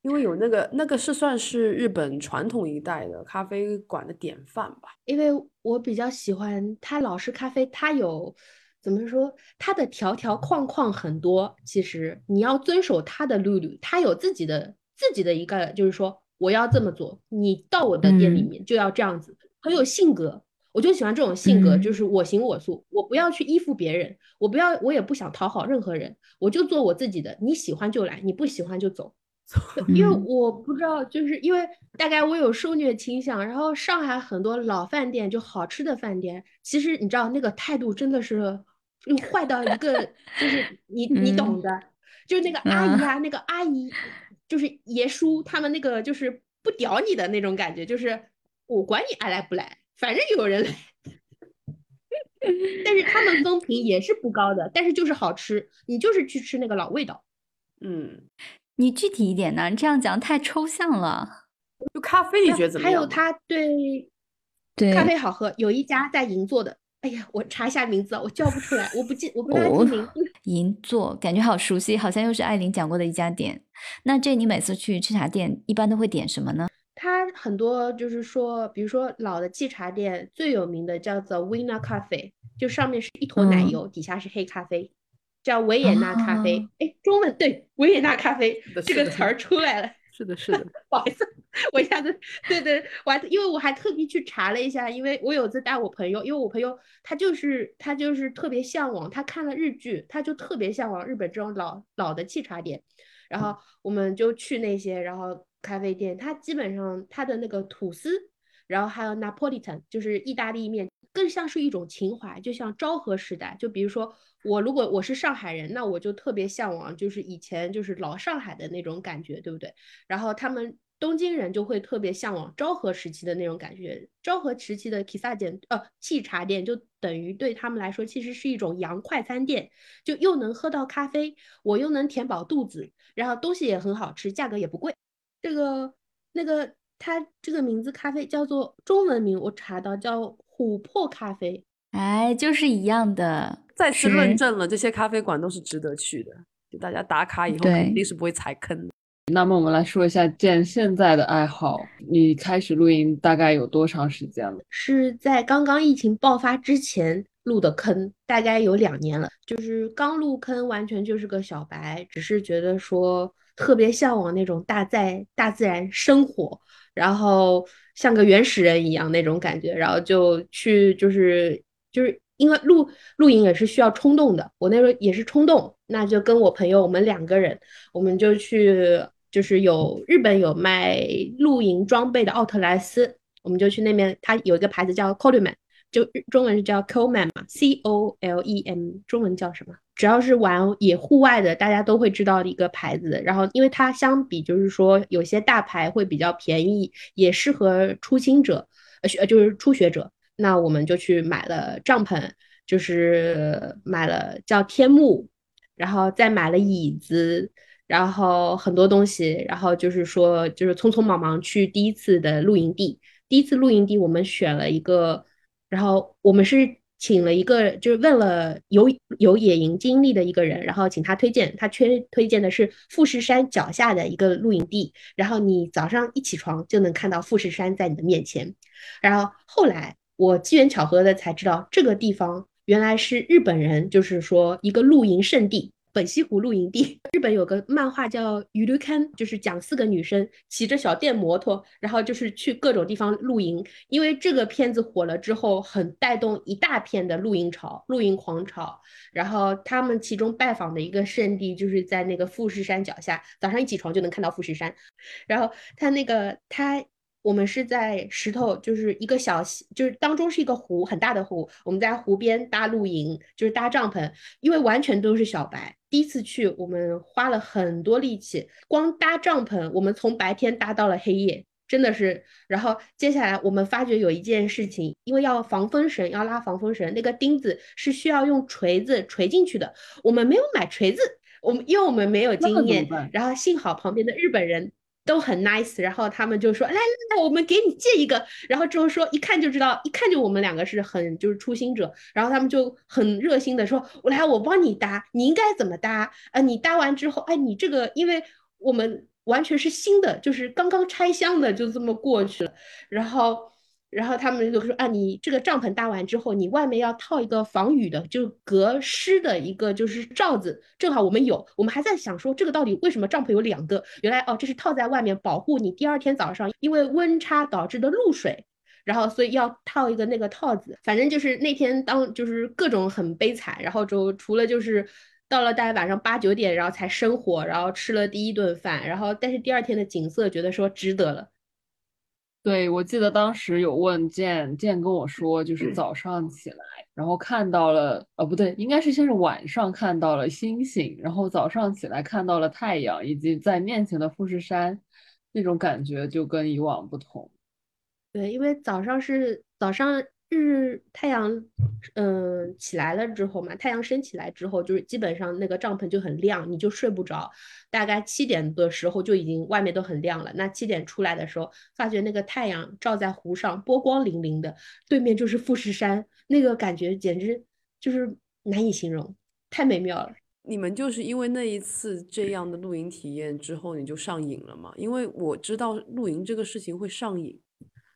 因为有那个那个是算是日本传统一代的咖啡馆的典范吧。因为我比较喜欢它老式咖啡，它有怎么说，它的条条框框很多。其实你要遵守它的律律，它有自己的自己的一个，就是说我要这么做，你到我的店里嗯面就要这样子，很有性格。我就喜欢这种性格，就嗯是我行我素，我不要去依附别人，我不要，我也不想讨好任何人，我就做我自己的。你喜欢就来，你不喜欢就走。因为嗯我不知道，就是因为大概我有受虐倾向，然后上海很多老饭店就好吃的饭店，其实你知道那个态度真的是就坏到一个，就是你你懂嗯的，就是那个阿姨啊，那个阿姨就是爷叔他们那个就是不屌你的那种感觉，就是我管你爱来不来，反正有人来。但是他们风评也是不高的，但是就是好吃，你就是去吃那个老味道。嗯，你具体一点呢？你这样讲太抽象了。就咖啡你觉得怎么样？还有它对对咖啡好喝，有一家在银座的，哎呀，我查一下名字啊，我叫不出来，我不记，我不大记名字。银座感觉好熟悉，好像又是艾琳讲过的一家店。那这你每次去吃茶店一般都会点什么呢？它很多就是说，比如说老的季茶店最有名的叫做 Wina Cafe，就上面是一坨奶油，底下是黑咖啡，叫维也纳咖啡。哎，中文对，维也纳咖啡这个词儿出来了。是的，是的，不好意思，我一下子，对对，我还因为我还特地去查了一下，因为我有次带我朋友，因为我朋友他就是他就是特别向往，他看了日剧，他就特别向往日本这种老老的沏茶店，然后我们就去那些然后咖啡店，他基本上他的那个吐司，然后还有 Napolitan 就是意大利面。更像是一种情怀，就像昭和时代。就比如说，我如果我是上海人，那我就特别向往，就是以前就是老上海的那种感觉，对不对？然后他们东京人就会特别向往昭和时期的那种感觉。昭和时期的 kissa 店，呃，沏茶店，就等于对他们来说，其实是一种洋快餐店，就又能喝到咖啡，我又能填饱肚子，然后东西也很好吃，价格也不贵。这个那个，它这个名字咖啡叫做中文名，我查到叫。琥珀咖啡，哎，就是一样的。再次论证了这些咖啡馆都是值得去的，就大家打卡以后肯定是不会踩坑。那么我们来说一下建现在的爱好，你开始露营大概有多长时间了？是在刚刚疫情爆发之前入的坑，大概有两年了。就是刚入坑，完全就是个小白，只是觉得说特别向往那种大在大自然生活。然后像个原始人一样那种感觉，然后就去就是就是因为露露营也是需要冲动的，我那时候也是冲动，那就跟我朋友我们两个人，我们就去就是有日本有卖露营装备的奥特莱斯，我们就去那边，它有一个牌子叫 Coleman，就中文是叫 Coleman 嘛，C O L E M，中文叫什么？只要是玩野户外的，大家都会知道的一个牌子。然后，因为它相比就是说有些大牌会比较便宜，也适合初心者，呃，就是初学者。那我们就去买了帐篷，就是买了叫天幕，然后再买了椅子，然后很多东西。然后就是说，就是匆匆忙忙去第一次的露营地。第一次露营地，我们选了一个，然后我们是。请了一个，就是问了有有野营经历的一个人，然后请他推荐，他推推荐的是富士山脚下的一个露营地，然后你早上一起床就能看到富士山在你的面前。然后后来我机缘巧合的才知道，这个地方原来是日本人，就是说一个露营圣地。本溪湖露营地，日本有个漫画叫《雨旅刊》，就是讲四个女生骑着小电摩托，然后就是去各种地方露营。因为这个片子火了之后，很带动一大片的露营潮、露营狂潮。然后他们其中拜访的一个圣地，就是在那个富士山脚下，早上一起床就能看到富士山。然后他那个他。我们是在石头，就是一个小溪，就是当中是一个湖，很大的湖。我们在湖边搭露营，就是搭帐篷，因为完全都是小白，第一次去，我们花了很多力气，光搭帐篷，我们从白天搭到了黑夜，真的是。然后接下来我们发觉有一件事情，因为要防风绳，要拉防风绳，那个钉子是需要用锤子锤进去的，我们没有买锤子，我们因为我们没有经验，然后幸好旁边的日本人。都很 nice，然后他们就说来来来，我们给你借一个，然后之后说一看就知道，一看就我们两个是很就是初心者，然后他们就很热心的说，我来我帮你搭，你应该怎么搭啊？你搭完之后，哎，你这个因为我们完全是新的，就是刚刚拆箱的，就这么过去了，然后。然后他们就说啊，你这个帐篷搭完之后，你外面要套一个防雨的，就隔湿的一个就是罩子。正好我们有，我们还在想说这个到底为什么帐篷有两个？原来哦，这是套在外面保护你第二天早上因为温差导致的露水，然后所以要套一个那个套子。反正就是那天当就是各种很悲惨，然后就除了就是到了大概晚上八九点，然后才生火，然后吃了第一顿饭，然后但是第二天的景色觉得说值得了。对，我记得当时有问健健跟我说，就是早上起来，然后看到了，呃，不对，应该是先是晚上看到了星星，然后早上起来看到了太阳，以及在面前的富士山，那种感觉就跟以往不同。对，因为早上是早上日太阳嗯起来了之后嘛，太阳升起来之后，就是基本上那个帐篷就很亮，你就睡不着。大概七点的时候就已经外面都很亮了。那七点出来的时候，发觉那个太阳照在湖上，波光粼粼的，对面就是富士山，那个感觉简直就是难以形容，太美妙了。你们就是因为那一次这样的露营体验之后，你就上瘾了吗？因为我知道露营这个事情会上瘾，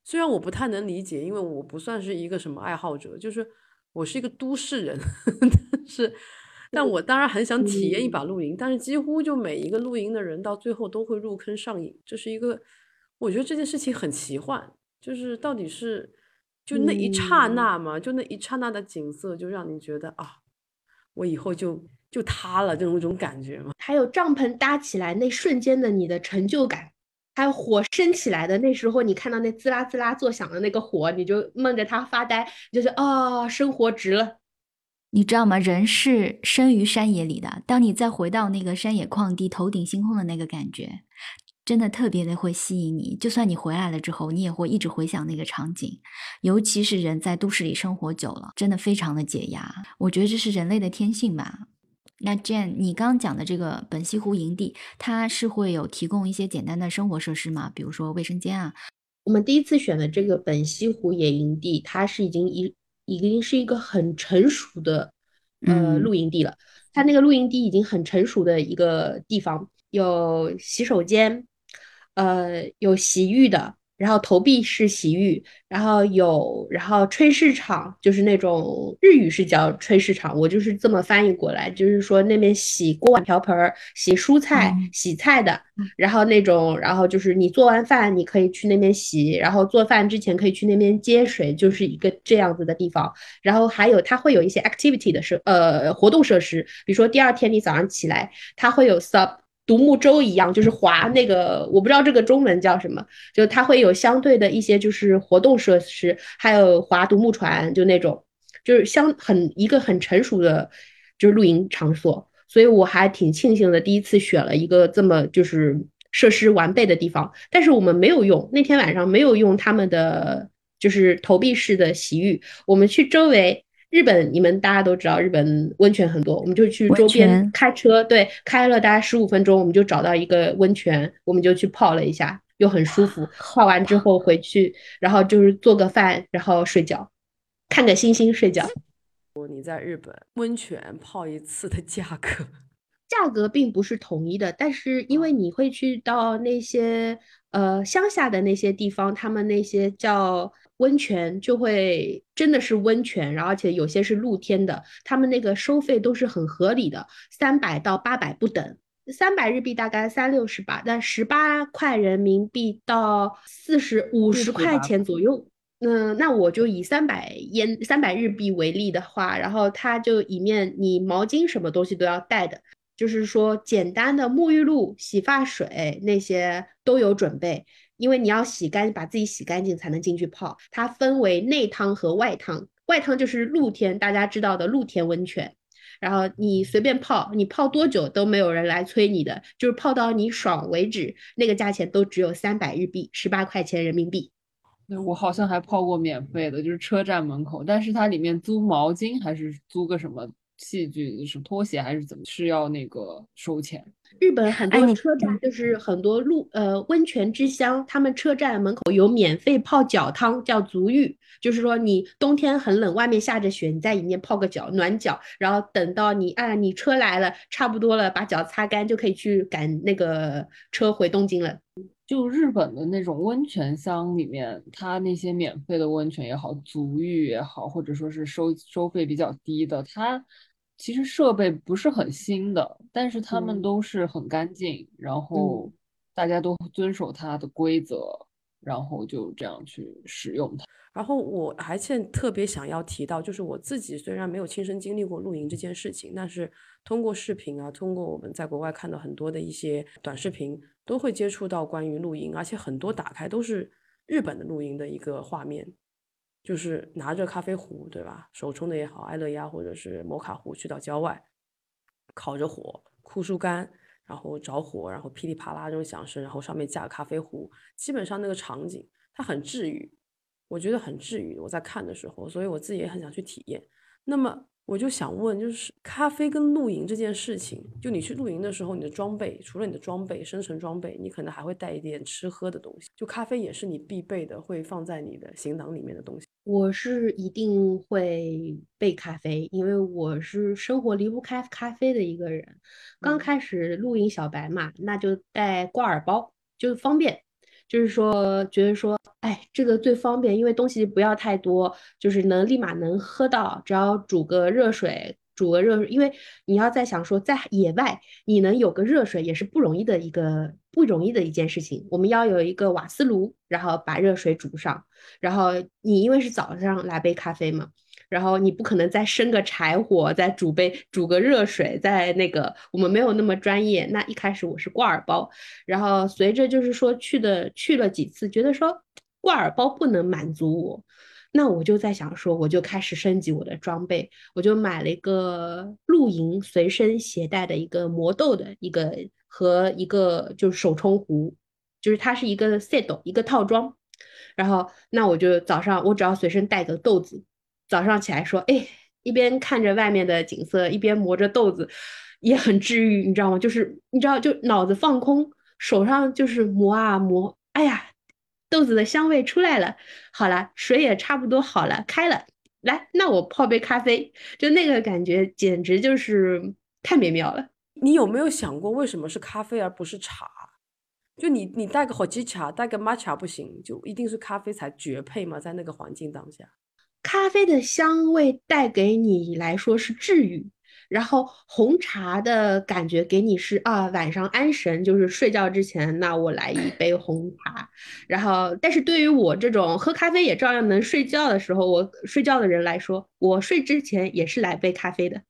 虽然我不太能理解，因为我不算是一个什么爱好者，就是我是一个都市人，但是，但我当然很想体验一把露营，但是几乎就每一个露营的人到最后都会入坑上瘾，这是一个，我觉得这件事情很奇幻，就是到底是就那一刹那嘛，就那一刹那的景色就让你觉得啊，我以后就。就塌了，这种一种感觉嘛。还有帐篷搭起来那瞬间的你的成就感，还有火升起来的那时候，你看到那滋啦滋啦作响的那个火，你就梦着它发呆，就是啊，生活值了。你知道吗？人是生于山野里的。当你再回到那个山野旷地、头顶星空的那个感觉，真的特别的会吸引你。就算你回来了之后，你也会一直回想那个场景。尤其是人在都市里生活久了，真的非常的解压。我觉得这是人类的天性吧。那 Jane，你刚刚讲的这个本溪湖营地，它是会有提供一些简单的生活设施吗？比如说卫生间啊？我们第一次选的这个本溪湖野营地，它是已经一已经是一个很成熟的呃露营地了。它那个露营地已经很成熟的一个地方，有洗手间，呃，有洗浴的。然后投币式洗浴，然后有，然后吹市场，就是那种日语是叫吹市场，我就是这么翻译过来，就是说那边洗锅碗瓢盆、洗蔬菜、洗菜的，然后那种，然后就是你做完饭，你可以去那边洗，然后做饭之前可以去那边接水，就是一个这样子的地方。然后还有它会有一些 activity 的设，呃，活动设施，比如说第二天你早上起来，它会有 sub。独木舟一样，就是划那个，我不知道这个中文叫什么，就它会有相对的一些就是活动设施，还有划独木船，就那种，就是相很一个很成熟的，就是露营场所，所以我还挺庆幸的，第一次选了一个这么就是设施完备的地方，但是我们没有用，那天晚上没有用他们的就是投币式的洗浴，我们去周围。日本，你们大家都知道，日本温泉很多，我们就去周边开车，对，开了大概十五分钟，我们就找到一个温泉，我们就去泡了一下，又很舒服。泡完之后回去，然后就是做个饭，然后睡觉，看个星星睡觉。你在日本温泉泡一次的价格？价格并不是统一的，但是因为你会去到那些呃乡下的那些地方，他们那些叫。温泉就会真的是温泉，然后而且有些是露天的，他们那个收费都是很合理的，三百到八百不等，三百日币大概三六十吧，但十八块人民币到四十五十块钱左右。嗯，那我就以三百烟三百日币为例的话，然后它就里面你毛巾什么东西都要带的，就是说简单的沐浴露、洗发水那些都有准备。因为你要洗干，把自己洗干净才能进去泡。它分为内汤和外汤，外汤就是露天，大家知道的露天温泉。然后你随便泡，你泡多久都没有人来催你的，就是泡到你爽为止。那个价钱都只有三百日币，十八块钱人民币。对我好像还泡过免费的，就是车站门口，但是它里面租毛巾还是租个什么器具，是拖鞋还是怎么，是要那个收钱。日本很多车站就是很多路呃温泉之乡，他们车站门口有免费泡脚汤，叫足浴，就是说你冬天很冷，外面下着雪，你在里面泡个脚暖脚，然后等到你啊你车来了差不多了，把脚擦干就可以去赶那个车回东京了。就日本的那种温泉乡里面，它那些免费的温泉也好，足浴也好，或者说是收收费比较低的，它。其实设备不是很新的，但是他们都是很干净，然后大家都遵守它的规则，然后就这样去使用它。然后我还欠特别想要提到，就是我自己虽然没有亲身经历过露营这件事情，但是通过视频啊，通过我们在国外看到很多的一些短视频，都会接触到关于露营，而且很多打开都是日本的露营的一个画面。就是拿着咖啡壶，对吧？手冲的也好，爱乐压或者是摩卡壶，去到郊外，烤着火，枯树干，然后着火，然后噼里啪啦这种响声，然后上面架咖啡壶，基本上那个场景它很治愈。我觉得很治愈。我在看的时候，所以我自己也很想去体验。那么我就想问，就是咖啡跟露营这件事情，就你去露营的时候，你的装备除了你的装备、生存装备，你可能还会带一点吃喝的东西。就咖啡也是你必备的，会放在你的行囊里面的东西。我是一定会备咖啡，因为我是生活离不开咖啡的一个人。刚开始露营小白嘛，那就带挂耳包，就方便。就是说，觉得说，哎，这个最方便，因为东西不要太多，就是能立马能喝到，只要煮个热水，煮个热水，因为你要在想说，在野外你能有个热水也是不容易的一个不容易的一件事情。我们要有一个瓦斯炉，然后把热水煮上，然后你因为是早上来杯咖啡嘛。然后你不可能再生个柴火，再煮杯煮个热水，在那个我们没有那么专业。那一开始我是挂耳包，然后随着就是说去的去了几次，觉得说挂耳包不能满足我，那我就在想说，我就开始升级我的装备，我就买了一个露营随身携带的一个磨豆的一个和一个就是手冲壶，就是它是一个 set 一个套装。然后那我就早上我只要随身带个豆子。早上起来说，哎，一边看着外面的景色，一边磨着豆子，也很治愈，你知道吗？就是你知道，就脑子放空，手上就是磨啊磨，哎呀，豆子的香味出来了，好了，水也差不多好了，开了，来，那我泡杯咖啡，就那个感觉简直就是太美妙了。你有没有想过，为什么是咖啡而不是茶？就你你带个火鸡茶，带个抹茶不行，就一定是咖啡才绝配吗？在那个环境当下？咖啡的香味带给你来说是治愈，然后红茶的感觉给你是啊晚上安神，就是睡觉之前，那我来一杯红茶。然后，但是对于我这种喝咖啡也照样能睡觉的时候，我睡觉的人来说，我睡之前也是来杯咖啡的。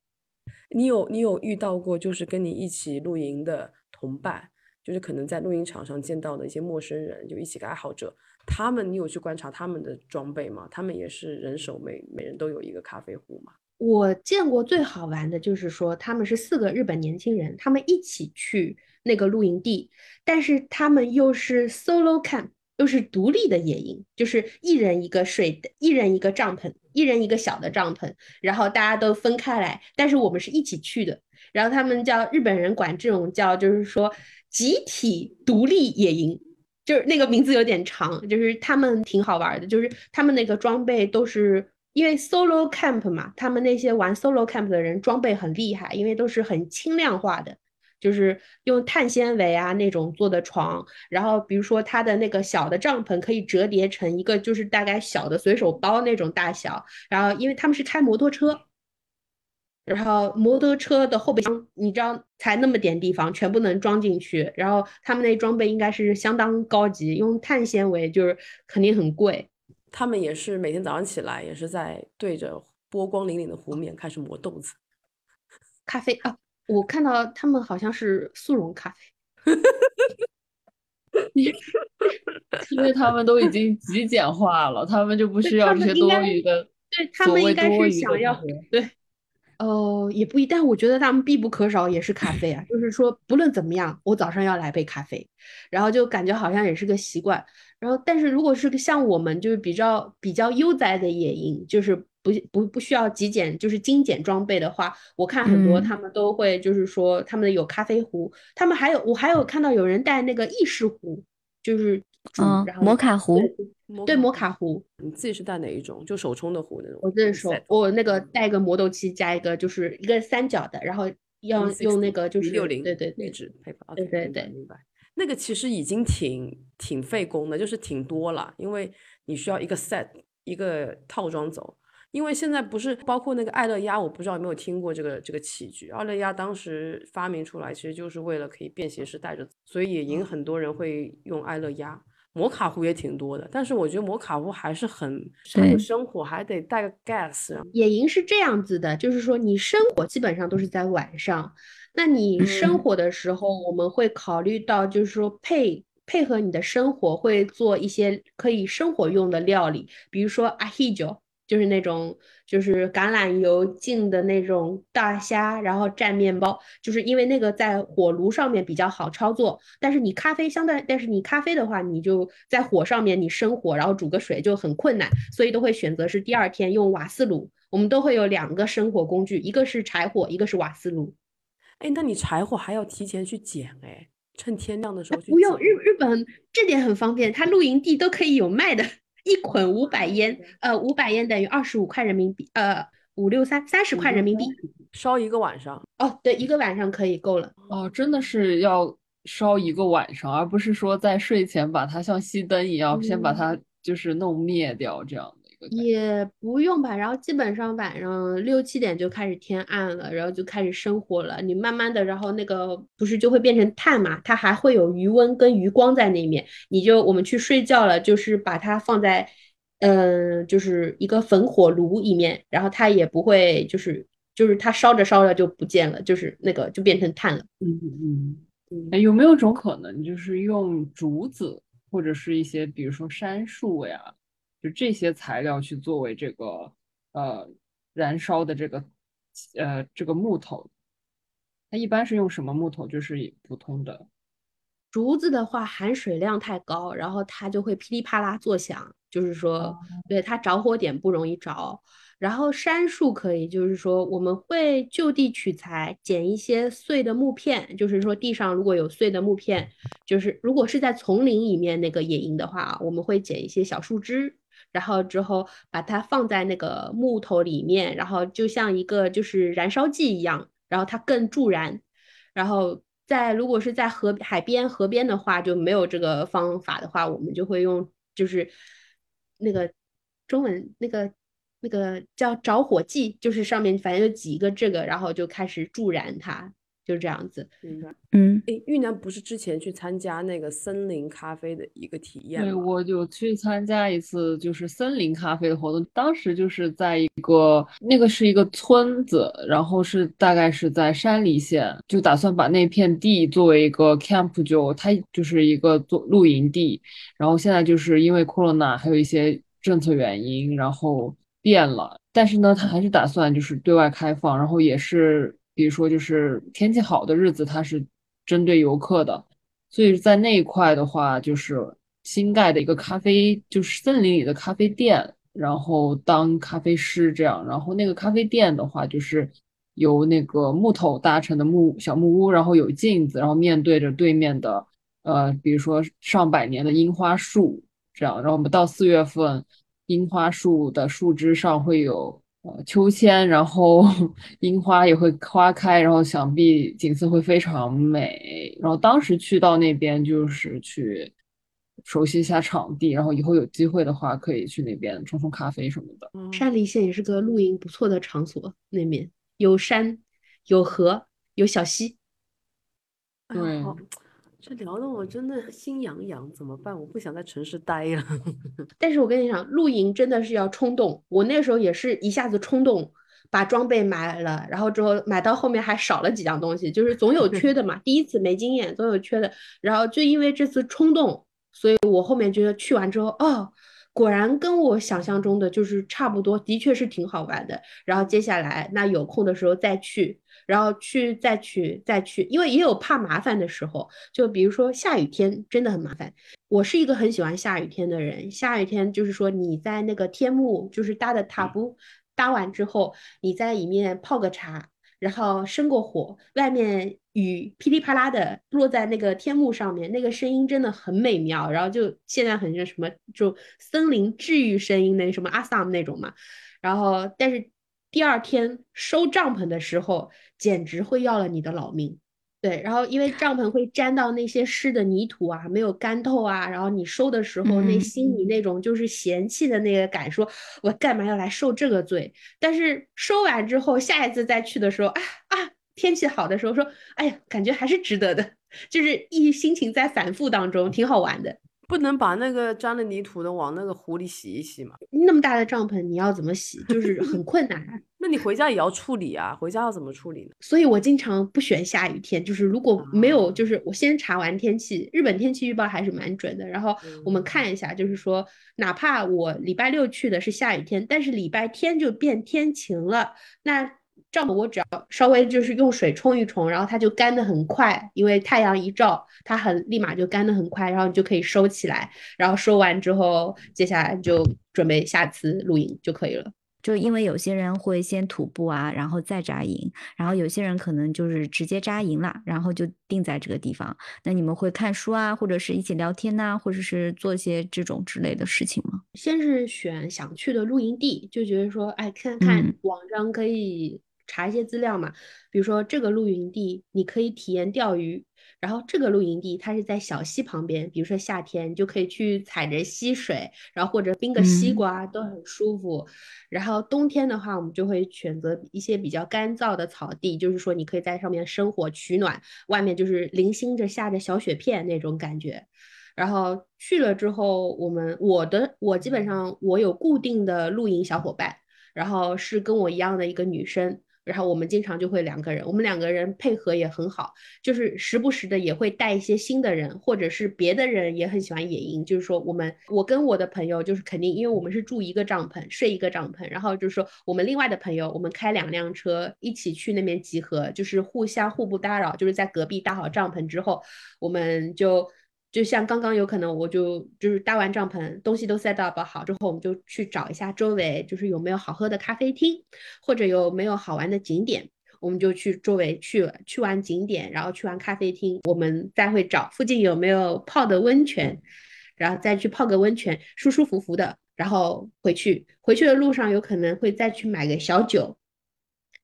你有你有遇到过就是跟你一起露营的同伴，就是可能在露营场上见到的一些陌生人，就一起个爱好者。他们，你有去观察他们的装备吗？他们也是人手每每人都有一个咖啡壶吗？我见过最好玩的就是说，他们是四个日本年轻人，他们一起去那个露营地，但是他们又是 solo camp，又是独立的野营，就是一人一个睡的，一人一个帐篷，一人一个小的帐篷，然后大家都分开来，但是我们是一起去的。然后他们叫日本人管这种叫就是说集体独立野营。就是那个名字有点长，就是他们挺好玩的，就是他们那个装备都是因为 solo camp 嘛，他们那些玩 solo camp 的人装备很厉害，因为都是很轻量化的，就是用碳纤维啊那种做的床，然后比如说他的那个小的帐篷可以折叠成一个就是大概小的随手包那种大小，然后因为他们是开摩托车。然后摩托车的后备箱，你知道才那么点地方，全部能装进去。然后他们那装备应该是相当高级，用碳纤维，就是肯定很贵。他们也是每天早上起来，也是在对着波光粼粼的湖面开始磨豆子、咖啡啊。我看到他们好像是速溶咖啡 因为他们都已经极简化了，他们就不需要这些多余的。对他们应该是想要对。呃，也不一，但我觉得他们必不可少也是咖啡啊。就是说，不论怎么样，我早上要来杯咖啡，然后就感觉好像也是个习惯。然后，但是如果是个像我们就是比较比较悠哉的野营，就是不不不需要极简，就是精简装备的话，我看很多他们都会就是说他们有咖啡壶，他们还有我还有看到有人带那个意式壶，就是嗯，摩卡壶。对摩卡壶，你自己是带哪一种？就手冲的壶那种？我自己手，我那个带一个磨豆器，加一个就是一个三角的，然后要用那个就是六零对对内置配方。对对对，明白。那个其实已经挺挺费工的，就是挺多了，因为你需要一个 set 一个套装走。因为现在不是包括那个爱乐压，我不知道有没有听过这个这个器具。爱乐压当时发明出来，其实就是为了可以便携式带着，所以也引很多人会用爱乐压。摩卡壶也挺多的，但是我觉得摩卡壶还是很很生火，还得带个 gas。野营是这样子的，就是说你生火基本上都是在晚上，那你生火的时候，我们会考虑到就是说配配合你的生活，会做一些可以生火用的料理，比如说阿希酒，就是那种就是橄榄油浸的那种大虾，然后蘸面包，就是因为那个在火炉上面比较好操作。但是你咖啡相对，但是你咖啡的话，你就在火上面你生火，然后煮个水就很困难，所以都会选择是第二天用瓦斯炉。我们都会有两个生火工具，一个是柴火，一个是瓦斯炉。哎，那你柴火还要提前去捡哎，趁天亮的时候去。不用日日本这点很方便，它露营地都可以有卖的。一捆五百烟，呃，五百烟等于二十五块人民币，呃，五六三三十块人民币，烧一个晚上。哦，对，一个晚上可以够了。哦，真的是要烧一个晚上，而不是说在睡前把它像熄灯一样，先把它就是弄灭掉这样。也不用吧，然后基本上晚上六七点就开始天暗了，然后就开始生火了。你慢慢的，然后那个不是就会变成碳嘛，它还会有余温跟余光在那面。你就我们去睡觉了，就是把它放在，嗯，就是一个焚火炉里面，然后它也不会就是就是它烧着烧着就不见了，就是那个就变成碳了。嗯嗯嗯。哎，有没有种可能就是用竹子或者是一些比如说杉树呀？就这些材料去作为这个呃燃烧的这个呃这个木头，它一般是用什么木头？就是普通的竹子的话，含水量太高，然后它就会噼里啪啦作响，就是说对它着火点不容易着。然后杉树可以，就是说我们会就地取材，捡一些碎的木片，就是说地上如果有碎的木片，就是如果是在丛林里面那个野营的话，我们会捡一些小树枝。然后之后把它放在那个木头里面，然后就像一个就是燃烧剂一样，然后它更助燃。然后在如果是在河海边河边的话，就没有这个方法的话，我们就会用就是那个中文那个那个叫着火剂，就是上面反正就挤一个这个，然后就开始助燃它。就这样子，明白。嗯，诶，玉楠不是之前去参加那个森林咖啡的一个体验对，我有去参加一次，就是森林咖啡的活动。当时就是在一个那个是一个村子，然后是大概是在山梨县，就打算把那片地作为一个 camp，就它就是一个做露营地。然后现在就是因为 corona 还有一些政策原因，然后变了。但是呢，他还是打算就是对外开放，然后也是。比如说，就是天气好的日子，它是针对游客的，所以在那一块的话，就是新盖的一个咖啡，就是森林里的咖啡店，然后当咖啡师这样。然后那个咖啡店的话，就是由那个木头搭成的木小木屋，然后有镜子，然后面对着对面的呃，比如说上百年的樱花树这样。然后我们到四月份，樱花树的树枝上会有。秋千，然后 樱花也会花开，然后想必景色会非常美。然后当时去到那边就是去熟悉一下场地，然后以后有机会的话可以去那边冲冲咖啡什么的。山梨县也是个露营不错的场所，那边有山有河有小溪。对。这聊的我真的心痒痒，怎么办？我不想在城市待了。但是我跟你讲，露营真的是要冲动。我那时候也是一下子冲动，把装备买了，然后之后买到后面还少了几样东西，就是总有缺的嘛。第一次没经验，总有缺的。然后就因为这次冲动，所以我后面觉得去完之后，哦，果然跟我想象中的就是差不多，的确是挺好玩的。然后接下来那有空的时候再去。然后去再去再去，因为也有怕麻烦的时候，就比如说下雨天真的很麻烦。我是一个很喜欢下雨天的人，下雨天就是说你在那个天幕就是搭的塔布搭完之后，你在里面泡个茶，然后生过火，外面雨噼里啪啦的落在那个天幕上面，那个声音真的很美妙。然后就现在很像什么就森林治愈声音那什么阿萨姆那种嘛，然后但是。第二天收帐篷的时候，简直会要了你的老命。对，然后因为帐篷会沾到那些湿的泥土啊，没有干透啊，然后你收的时候，那心里那种就是嫌弃的那个感，说我干嘛要来受这个罪？但是收完之后，下一次再去的时候，啊啊，天气好的时候，说，哎呀，感觉还是值得的，就是一心情在反复当中，挺好玩的。不能把那个沾了泥土的往那个湖里洗一洗嘛？那么大的帐篷，你要怎么洗？就是很困难。那你回家也要处理啊，回家要怎么处理呢？所以我经常不选下雨天，就是如果没有，就是我先查完天气，日本天气预报还是蛮准的。然后我们看一下，就是说，哪怕我礼拜六去的是下雨天，但是礼拜天就变天晴了，那帐篷我只要稍微就是用水冲一冲，然后它就干的很快，因为太阳一照，它很立马就干的很快，然后你就可以收起来，然后收完之后，接下来就准备下次露营就可以了。就因为有些人会先徒步啊，然后再扎营，然后有些人可能就是直接扎营啦，然后就定在这个地方。那你们会看书啊，或者是一起聊天呐，或者是做一些这种之类的事情吗？先是选想去的露营地，就觉得说，哎，看看网上可以查一些资料嘛，比如说这个露营地你可以体验钓鱼。然后这个露营地它是在小溪旁边，比如说夏天你就可以去踩着溪水，然后或者冰个西瓜都很舒服。然后冬天的话，我们就会选择一些比较干燥的草地，就是说你可以在上面生火取暖，外面就是零星着下着小雪片那种感觉。然后去了之后，我们我的我基本上我有固定的露营小伙伴，然后是跟我一样的一个女生。然后我们经常就会两个人，我们两个人配合也很好，就是时不时的也会带一些新的人，或者是别的人也很喜欢野营。就是说，我们我跟我的朋友就是肯定，因为我们是住一个帐篷，睡一个帐篷，然后就是说我们另外的朋友，我们开两辆车一起去那边集合，就是互相互不打扰，就是在隔壁搭好帐篷之后，我们就。就像刚刚有可能，我就就是搭完帐篷，东西都 set up 好之后，我们就去找一下周围，就是有没有好喝的咖啡厅，或者有没有好玩的景点，我们就去周围去去完景点，然后去完咖啡厅，我们再会找附近有没有泡的温泉，然后再去泡个温泉，舒舒服服的，然后回去。回去的路上有可能会再去买个小酒，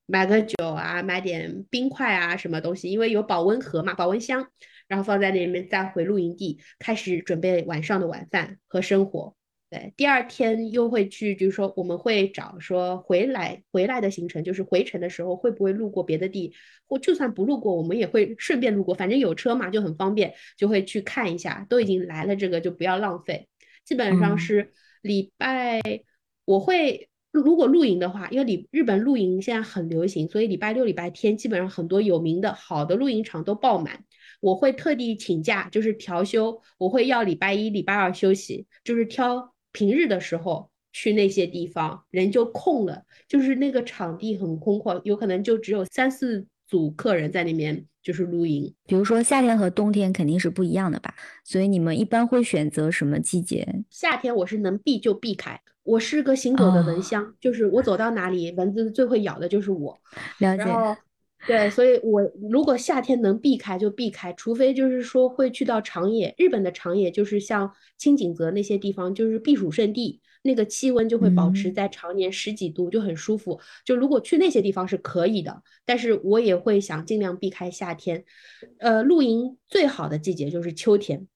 买个酒啊，买点冰块啊，什么东西，因为有保温盒嘛，保温箱。然后放在那边，再回露营地开始准备晚上的晚饭和生活。对，第二天又会去，就是说我们会找说回来回来的行程，就是回程的时候会不会路过别的地，或就算不路过，我们也会顺便路过，反正有车嘛就很方便，就会去看一下。都已经来了，这个就不要浪费。基本上是礼拜，我会如果露营的话，因为礼日本露营现在很流行，所以礼拜六、礼拜天基本上很多有名的好的露营场都爆满。我会特地请假，就是调休，我会要礼拜一、礼拜二休息，就是挑平日的时候去那些地方，人就空了，就是那个场地很空旷，有可能就只有三四组客人在那边就是露营。比如说夏天和冬天肯定是不一样的吧，所以你们一般会选择什么季节？夏天我是能避就避开，我是个行走的蚊香，就是我走到哪里蚊子最会咬的就是我。了解。对，所以我如果夏天能避开就避开，除非就是说会去到长野，日本的长野就是像青井泽那些地方，就是避暑胜地，那个气温就会保持在常年十几度，就很舒服。就如果去那些地方是可以的，但是我也会想尽量避开夏天。呃，露营最好的季节就是秋天，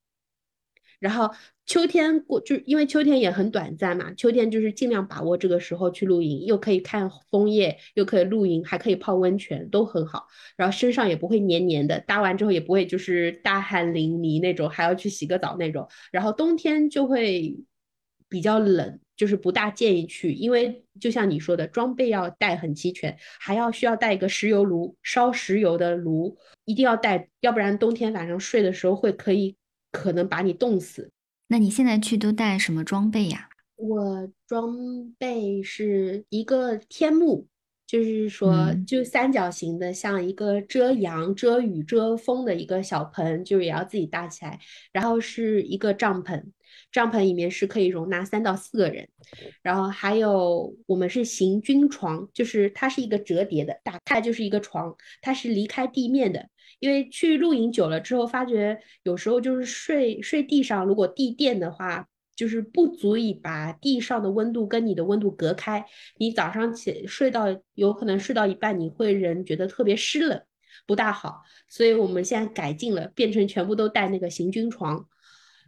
然后。秋天过，就因为秋天也很短暂嘛。秋天就是尽量把握这个时候去露营，又可以看枫叶，又可以露营，还可以泡温泉，都很好。然后身上也不会黏黏的，搭完之后也不会就是大汗淋漓那种，还要去洗个澡那种。然后冬天就会比较冷，就是不大建议去，因为就像你说的，装备要带很齐全，还要需要带一个石油炉，烧石油的炉一定要带，要不然冬天晚上睡的时候会可以可能把你冻死。那你现在去都带什么装备呀？我装备是一个天幕，就是说就三角形的，像一个遮阳、遮雨、遮风的一个小盆，就是也要自己搭起来。然后是一个帐篷，帐篷里面是可以容纳三到四个人。然后还有我们是行军床，就是它是一个折叠的，打开就是一个床，它是离开地面的。因为去露营久了之后，发觉有时候就是睡睡地上，如果地垫的话，就是不足以把地上的温度跟你的温度隔开。你早上起睡到有可能睡到一半，你会人觉得特别湿冷，不大好。所以我们现在改进了，变成全部都带那个行军床，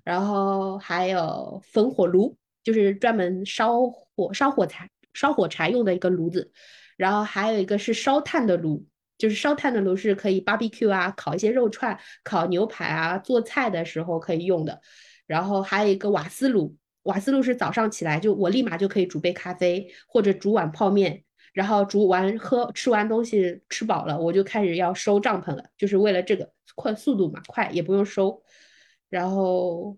然后还有焚火炉，就是专门烧火烧火柴烧火柴用的一个炉子，然后还有一个是烧炭的炉。就是烧炭的炉是可以 barbecue 啊，烤一些肉串、烤牛排啊，做菜的时候可以用的。然后还有一个瓦斯炉，瓦斯炉是早上起来就我立马就可以煮杯咖啡或者煮碗泡面，然后煮完喝吃完东西吃饱了，我就开始要收帐篷了，就是为了这个快速度嘛，快也不用收。然后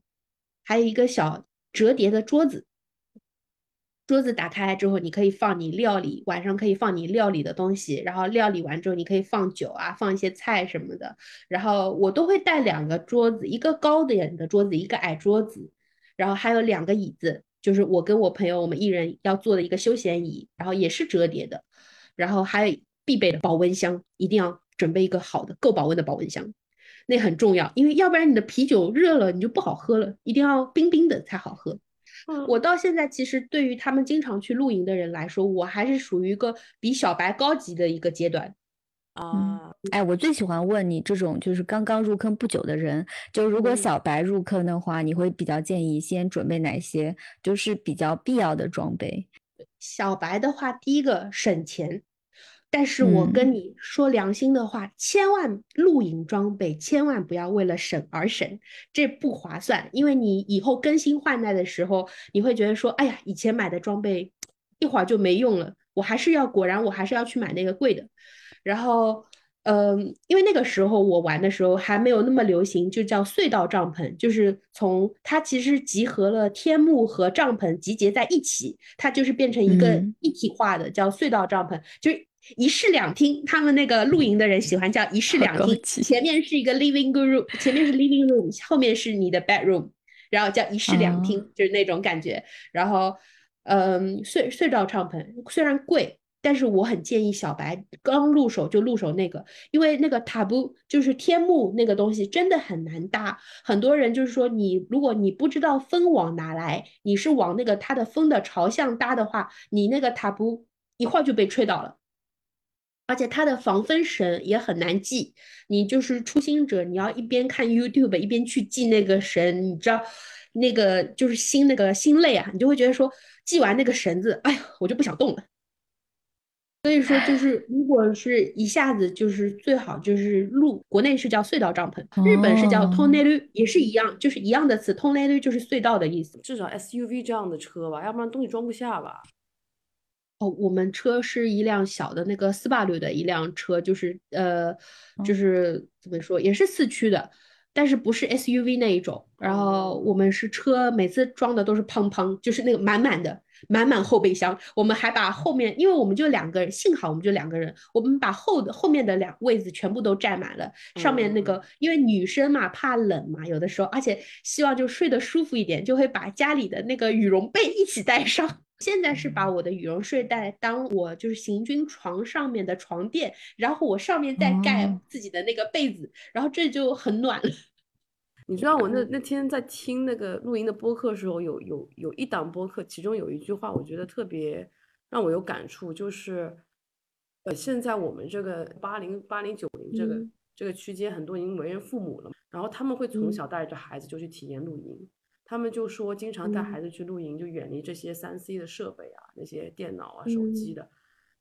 还有一个小折叠的桌子。桌子打开之后，你可以放你料理，晚上可以放你料理的东西，然后料理完之后，你可以放酒啊，放一些菜什么的。然后我都会带两个桌子，一个高点的桌子，一个矮桌子，然后还有两个椅子，就是我跟我朋友我们一人要坐的一个休闲椅，然后也是折叠的。然后还有必备的保温箱，一定要准备一个好的够保温的保温箱，那很重要，因为要不然你的啤酒热了你就不好喝了，一定要冰冰的才好喝。我到现在其实对于他们经常去露营的人来说，我还是属于一个比小白高级的一个阶段啊。哎，我最喜欢问你这种就是刚刚入坑不久的人，就如果小白入坑的话，你会比较建议先准备哪些就是比较必要的装备？小白的话，第一个省钱。但是我跟你说良心的话，千万露营装备千万不要为了省而省，这不划算。因为你以后更新换代的时候，你会觉得说，哎呀，以前买的装备一会儿就没用了，我还是要，果然我还是要去买那个贵的。然后，嗯，因为那个时候我玩的时候还没有那么流行，就叫隧道帐篷，就是从它其实集合了天幕和帐篷集结在一起，它就是变成一个一体化的，叫隧道帐篷，就是。一室两厅，他们那个露营的人喜欢叫一室两厅，前面是一个 living room，前面是 living room，后面是你的 bedroom，然后叫一室两厅，就是那种感觉。然后，嗯，隧隧道帐篷虽然贵，但是我很建议小白刚入手就入手那个，因为那个塔布就是天幕那个东西真的很难搭。很多人就是说，你如果你不知道风往哪来，你是往那个它的风的朝向搭的话，你那个塔布一会儿就被吹倒了。而且它的防风绳也很难系，你就是初心者，你要一边看 YouTube 一边去系那个绳，你知道，那个就是心那个心累啊，你就会觉得说系完那个绳子，哎呀，我就不想动了。所以说，就是如果是一下子就是最好就是路，国内是叫隧道帐篷，日本是叫通内绿，也是一样，就是一样的词，通内绿就是隧道的意思。至少 SUV 这样的车吧，要不然东西装不下吧。哦，我们车是一辆小的那个斯巴鲁的一辆车，就是呃，就是怎么说，也是四驱的，但是不是 SUV 那一种。然后我们是车，每次装的都是砰砰，就是那个满满的，满满后备箱。我们还把后面，因为我们就两个人，幸好我们就两个人，我们把后的后面的两位子全部都占满了。上面那个，因为女生嘛怕冷嘛，有的时候，而且希望就睡得舒服一点，就会把家里的那个羽绒被一起带上。现在是把我的羽绒睡袋当我就是行军床上面的床垫，然后我上面再盖自己的那个被子，然后这就很暖了。你知道我那那天在听那个录音的播客的时候，有有有一档播客，其中有一句话我觉得特别让我有感触，就是呃，现在我们这个八零八零九零这个这个区间，很多已经为人父母了，然后他们会从小带着孩子就去体验露营。他们就说，经常带孩子去露营，就远离这些三 C 的设备啊，那些电脑啊、手机的，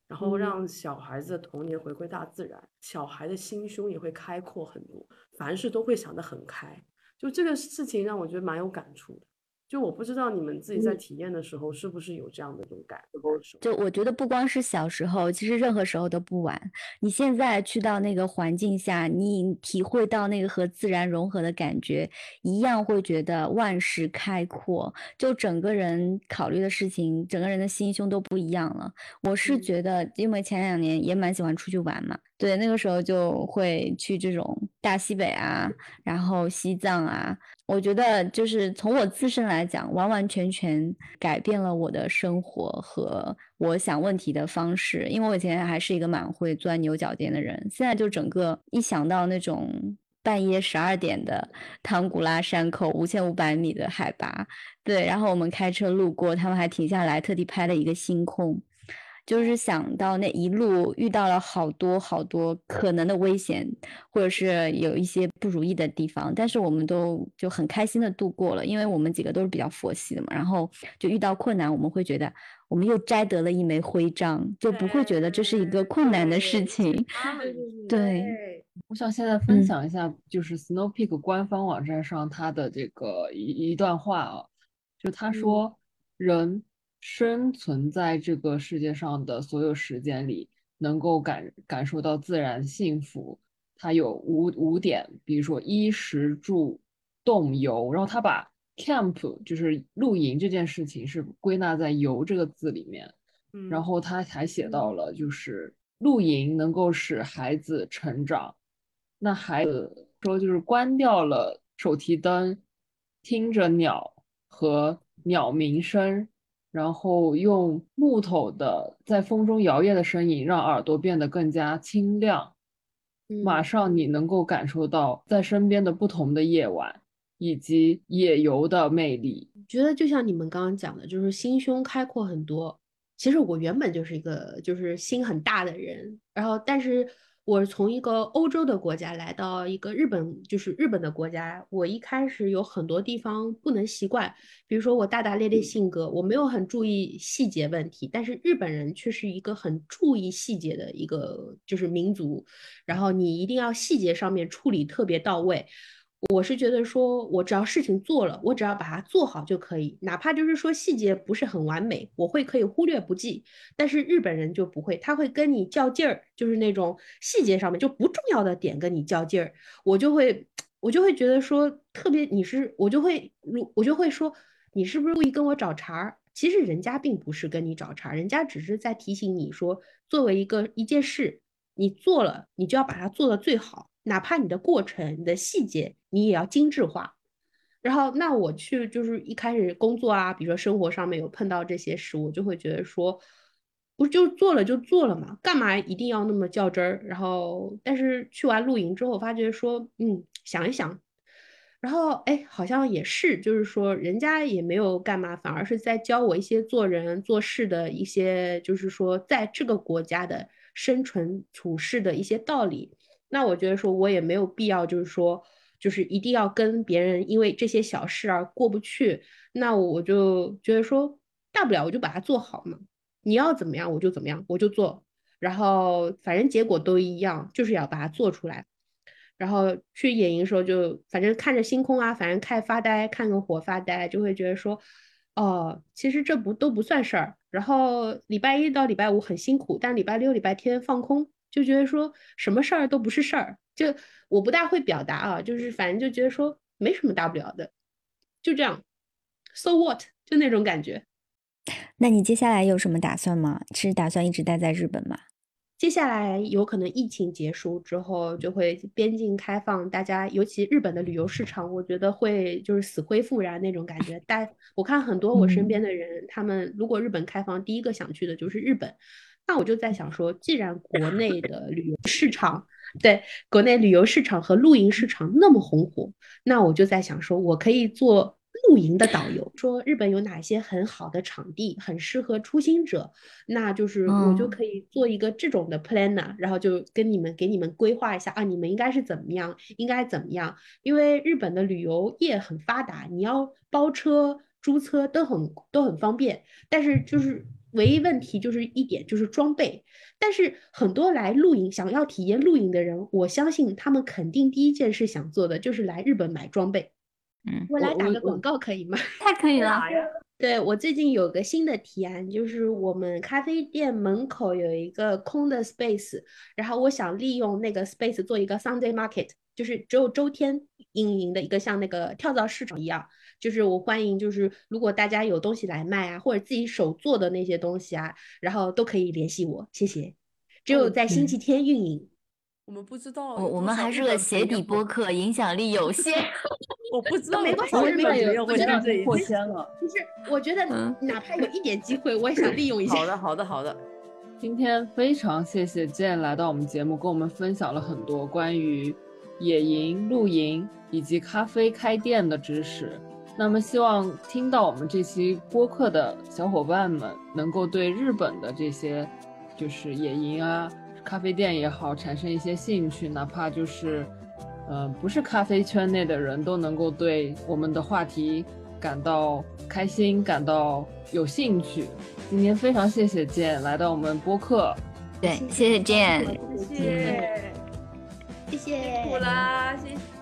然后让小孩子的童年回归大自然，小孩的心胸也会开阔很多，凡事都会想得很开。就这个事情让我觉得蛮有感触的。就我不知道你们自己在体验的时候是不是有这样的一种感受？就我觉得不光是小时候，其实任何时候都不晚。你现在去到那个环境下，你体会到那个和自然融合的感觉，一样会觉得万事开阔。就整个人考虑的事情，整个人的心胸都不一样了。我是觉得，因为前两年也蛮喜欢出去玩嘛。对，那个时候就会去这种大西北啊，然后西藏啊。我觉得就是从我自身来讲，完完全全改变了我的生活和我想问题的方式。因为我以前还是一个蛮会钻牛角尖的人，现在就整个一想到那种半夜十二点的唐古拉山口，五千五百米的海拔，对，然后我们开车路过，他们还停下来特地拍了一个星空。就是想到那一路遇到了好多好多可能的危险，或者是有一些不如意的地方，但是我们都就很开心的度过了，因为我们几个都是比较佛系的嘛。然后就遇到困难，我们会觉得我们又摘得了一枚徽章，就不会觉得这是一个困难的事情。对，我想现在分享一下，就是 Snow Peak 官方网站上他的这个一一段话啊，就他说，人生存在这个世界上的所有时间里，能够感感受到自然幸福，它有五五点，比如说衣食住动游，然后他把 camp 就是露营这件事情是归纳在游这个字里面，然后他还写到了就是露营能够使孩子成长。那孩子说，就是关掉了手提灯，听着鸟和鸟鸣声，然后用木头的在风中摇曳的声音，让耳朵变得更加清亮。马上你能够感受到在身边的不同的夜晚，以及野游的魅力。觉得就像你们刚刚讲的，就是心胸开阔很多。其实我原本就是一个就是心很大的人，然后但是。我从一个欧洲的国家来到一个日本，就是日本的国家。我一开始有很多地方不能习惯，比如说我大大咧咧性格，我没有很注意细节问题。但是日本人却是一个很注意细节的一个就是民族，然后你一定要细节上面处理特别到位。我是觉得说，我只要事情做了，我只要把它做好就可以，哪怕就是说细节不是很完美，我会可以忽略不计。但是日本人就不会，他会跟你较劲儿，就是那种细节上面就不重要的点跟你较劲儿，我就会我就会觉得说特别你是我就会如我就会说你是不是故意跟我找茬儿？其实人家并不是跟你找茬，人家只是在提醒你说，作为一个一件事，你做了，你就要把它做的最好。哪怕你的过程、你的细节，你也要精致化。然后，那我去就是一开始工作啊，比如说生活上面有碰到这些事，我就会觉得说，不就做了就做了嘛，干嘛一定要那么较真儿？然后，但是去完露营之后，发觉说，嗯，想一想，然后哎，好像也是，就是说人家也没有干嘛，反而是在教我一些做人做事的一些，就是说在这个国家的生存处事的一些道理。那我觉得说，我也没有必要，就是说，就是一定要跟别人因为这些小事而过不去。那我就觉得说，大不了我就把它做好嘛。你要怎么样，我就怎么样，我就做。然后反正结果都一样，就是要把它做出来。然后去野营的时候，就反正看着星空啊，反正看发呆，看个火发呆，就会觉得说，哦，其实这不都不算事儿。然后礼拜一到礼拜五很辛苦，但礼拜六、礼拜天放空。就觉得说什么事儿都不是事儿，就我不大会表达啊，就是反正就觉得说没什么大不了的，就这样，so what，就那种感觉。那你接下来有什么打算吗？是打算一直待在日本吗？接下来有可能疫情结束之后就会边境开放，大家尤其日本的旅游市场，我觉得会就是死灰复燃那种感觉。但我看很多我身边的人，他们如果日本开放，第一个想去的就是日本。那我就在想说，既然国内的旅游市场，对国内旅游市场和露营市场那么红火，那我就在想说，我可以做露营的导游，说日本有哪些很好的场地，很适合初心者，那就是我就可以做一个这种的 planner，然后就跟你们给你们规划一下啊，你们应该是怎么样，应该怎么样，因为日本的旅游业很发达，你要包车、租车都很都很方便，但是就是。唯一问题就是一点，就是装备。但是很多来露营、想要体验露营的人，我相信他们肯定第一件事想做的就是来日本买装备。嗯，我来打个广告可以吗？太可以了。对我最近有个新的提案，就是我们咖啡店门口有一个空的 space，然后我想利用那个 space 做一个 Sunday market，就是只有周天运营的一个像那个跳蚤市场一样。就是我欢迎，就是如果大家有东西来卖啊，或者自己手做的那些东西啊，然后都可以联系我，谢谢。只有在星期天运营。我们不知道，我我们还是个鞋底播客，影响力有限。我不知道，没关系，我觉得我觉得破千了。就是我觉得哪怕有一点机会，我也想利用一下。好的，好的，好的。今天非常谢谢健来到我们节目，跟我们分享了很多关于野营、露营以及咖啡开店的知识。那么，希望听到我们这期播客的小伙伴们，能够对日本的这些，就是野营啊、咖啡店也好，产生一些兴趣。哪怕就是，呃，不是咖啡圈内的人都能够对我们的话题感到开心，感到有兴趣。今天非常谢谢健来到我们播客，对，谢谢健，谢谢。谢谢，辛苦啦，谢谢。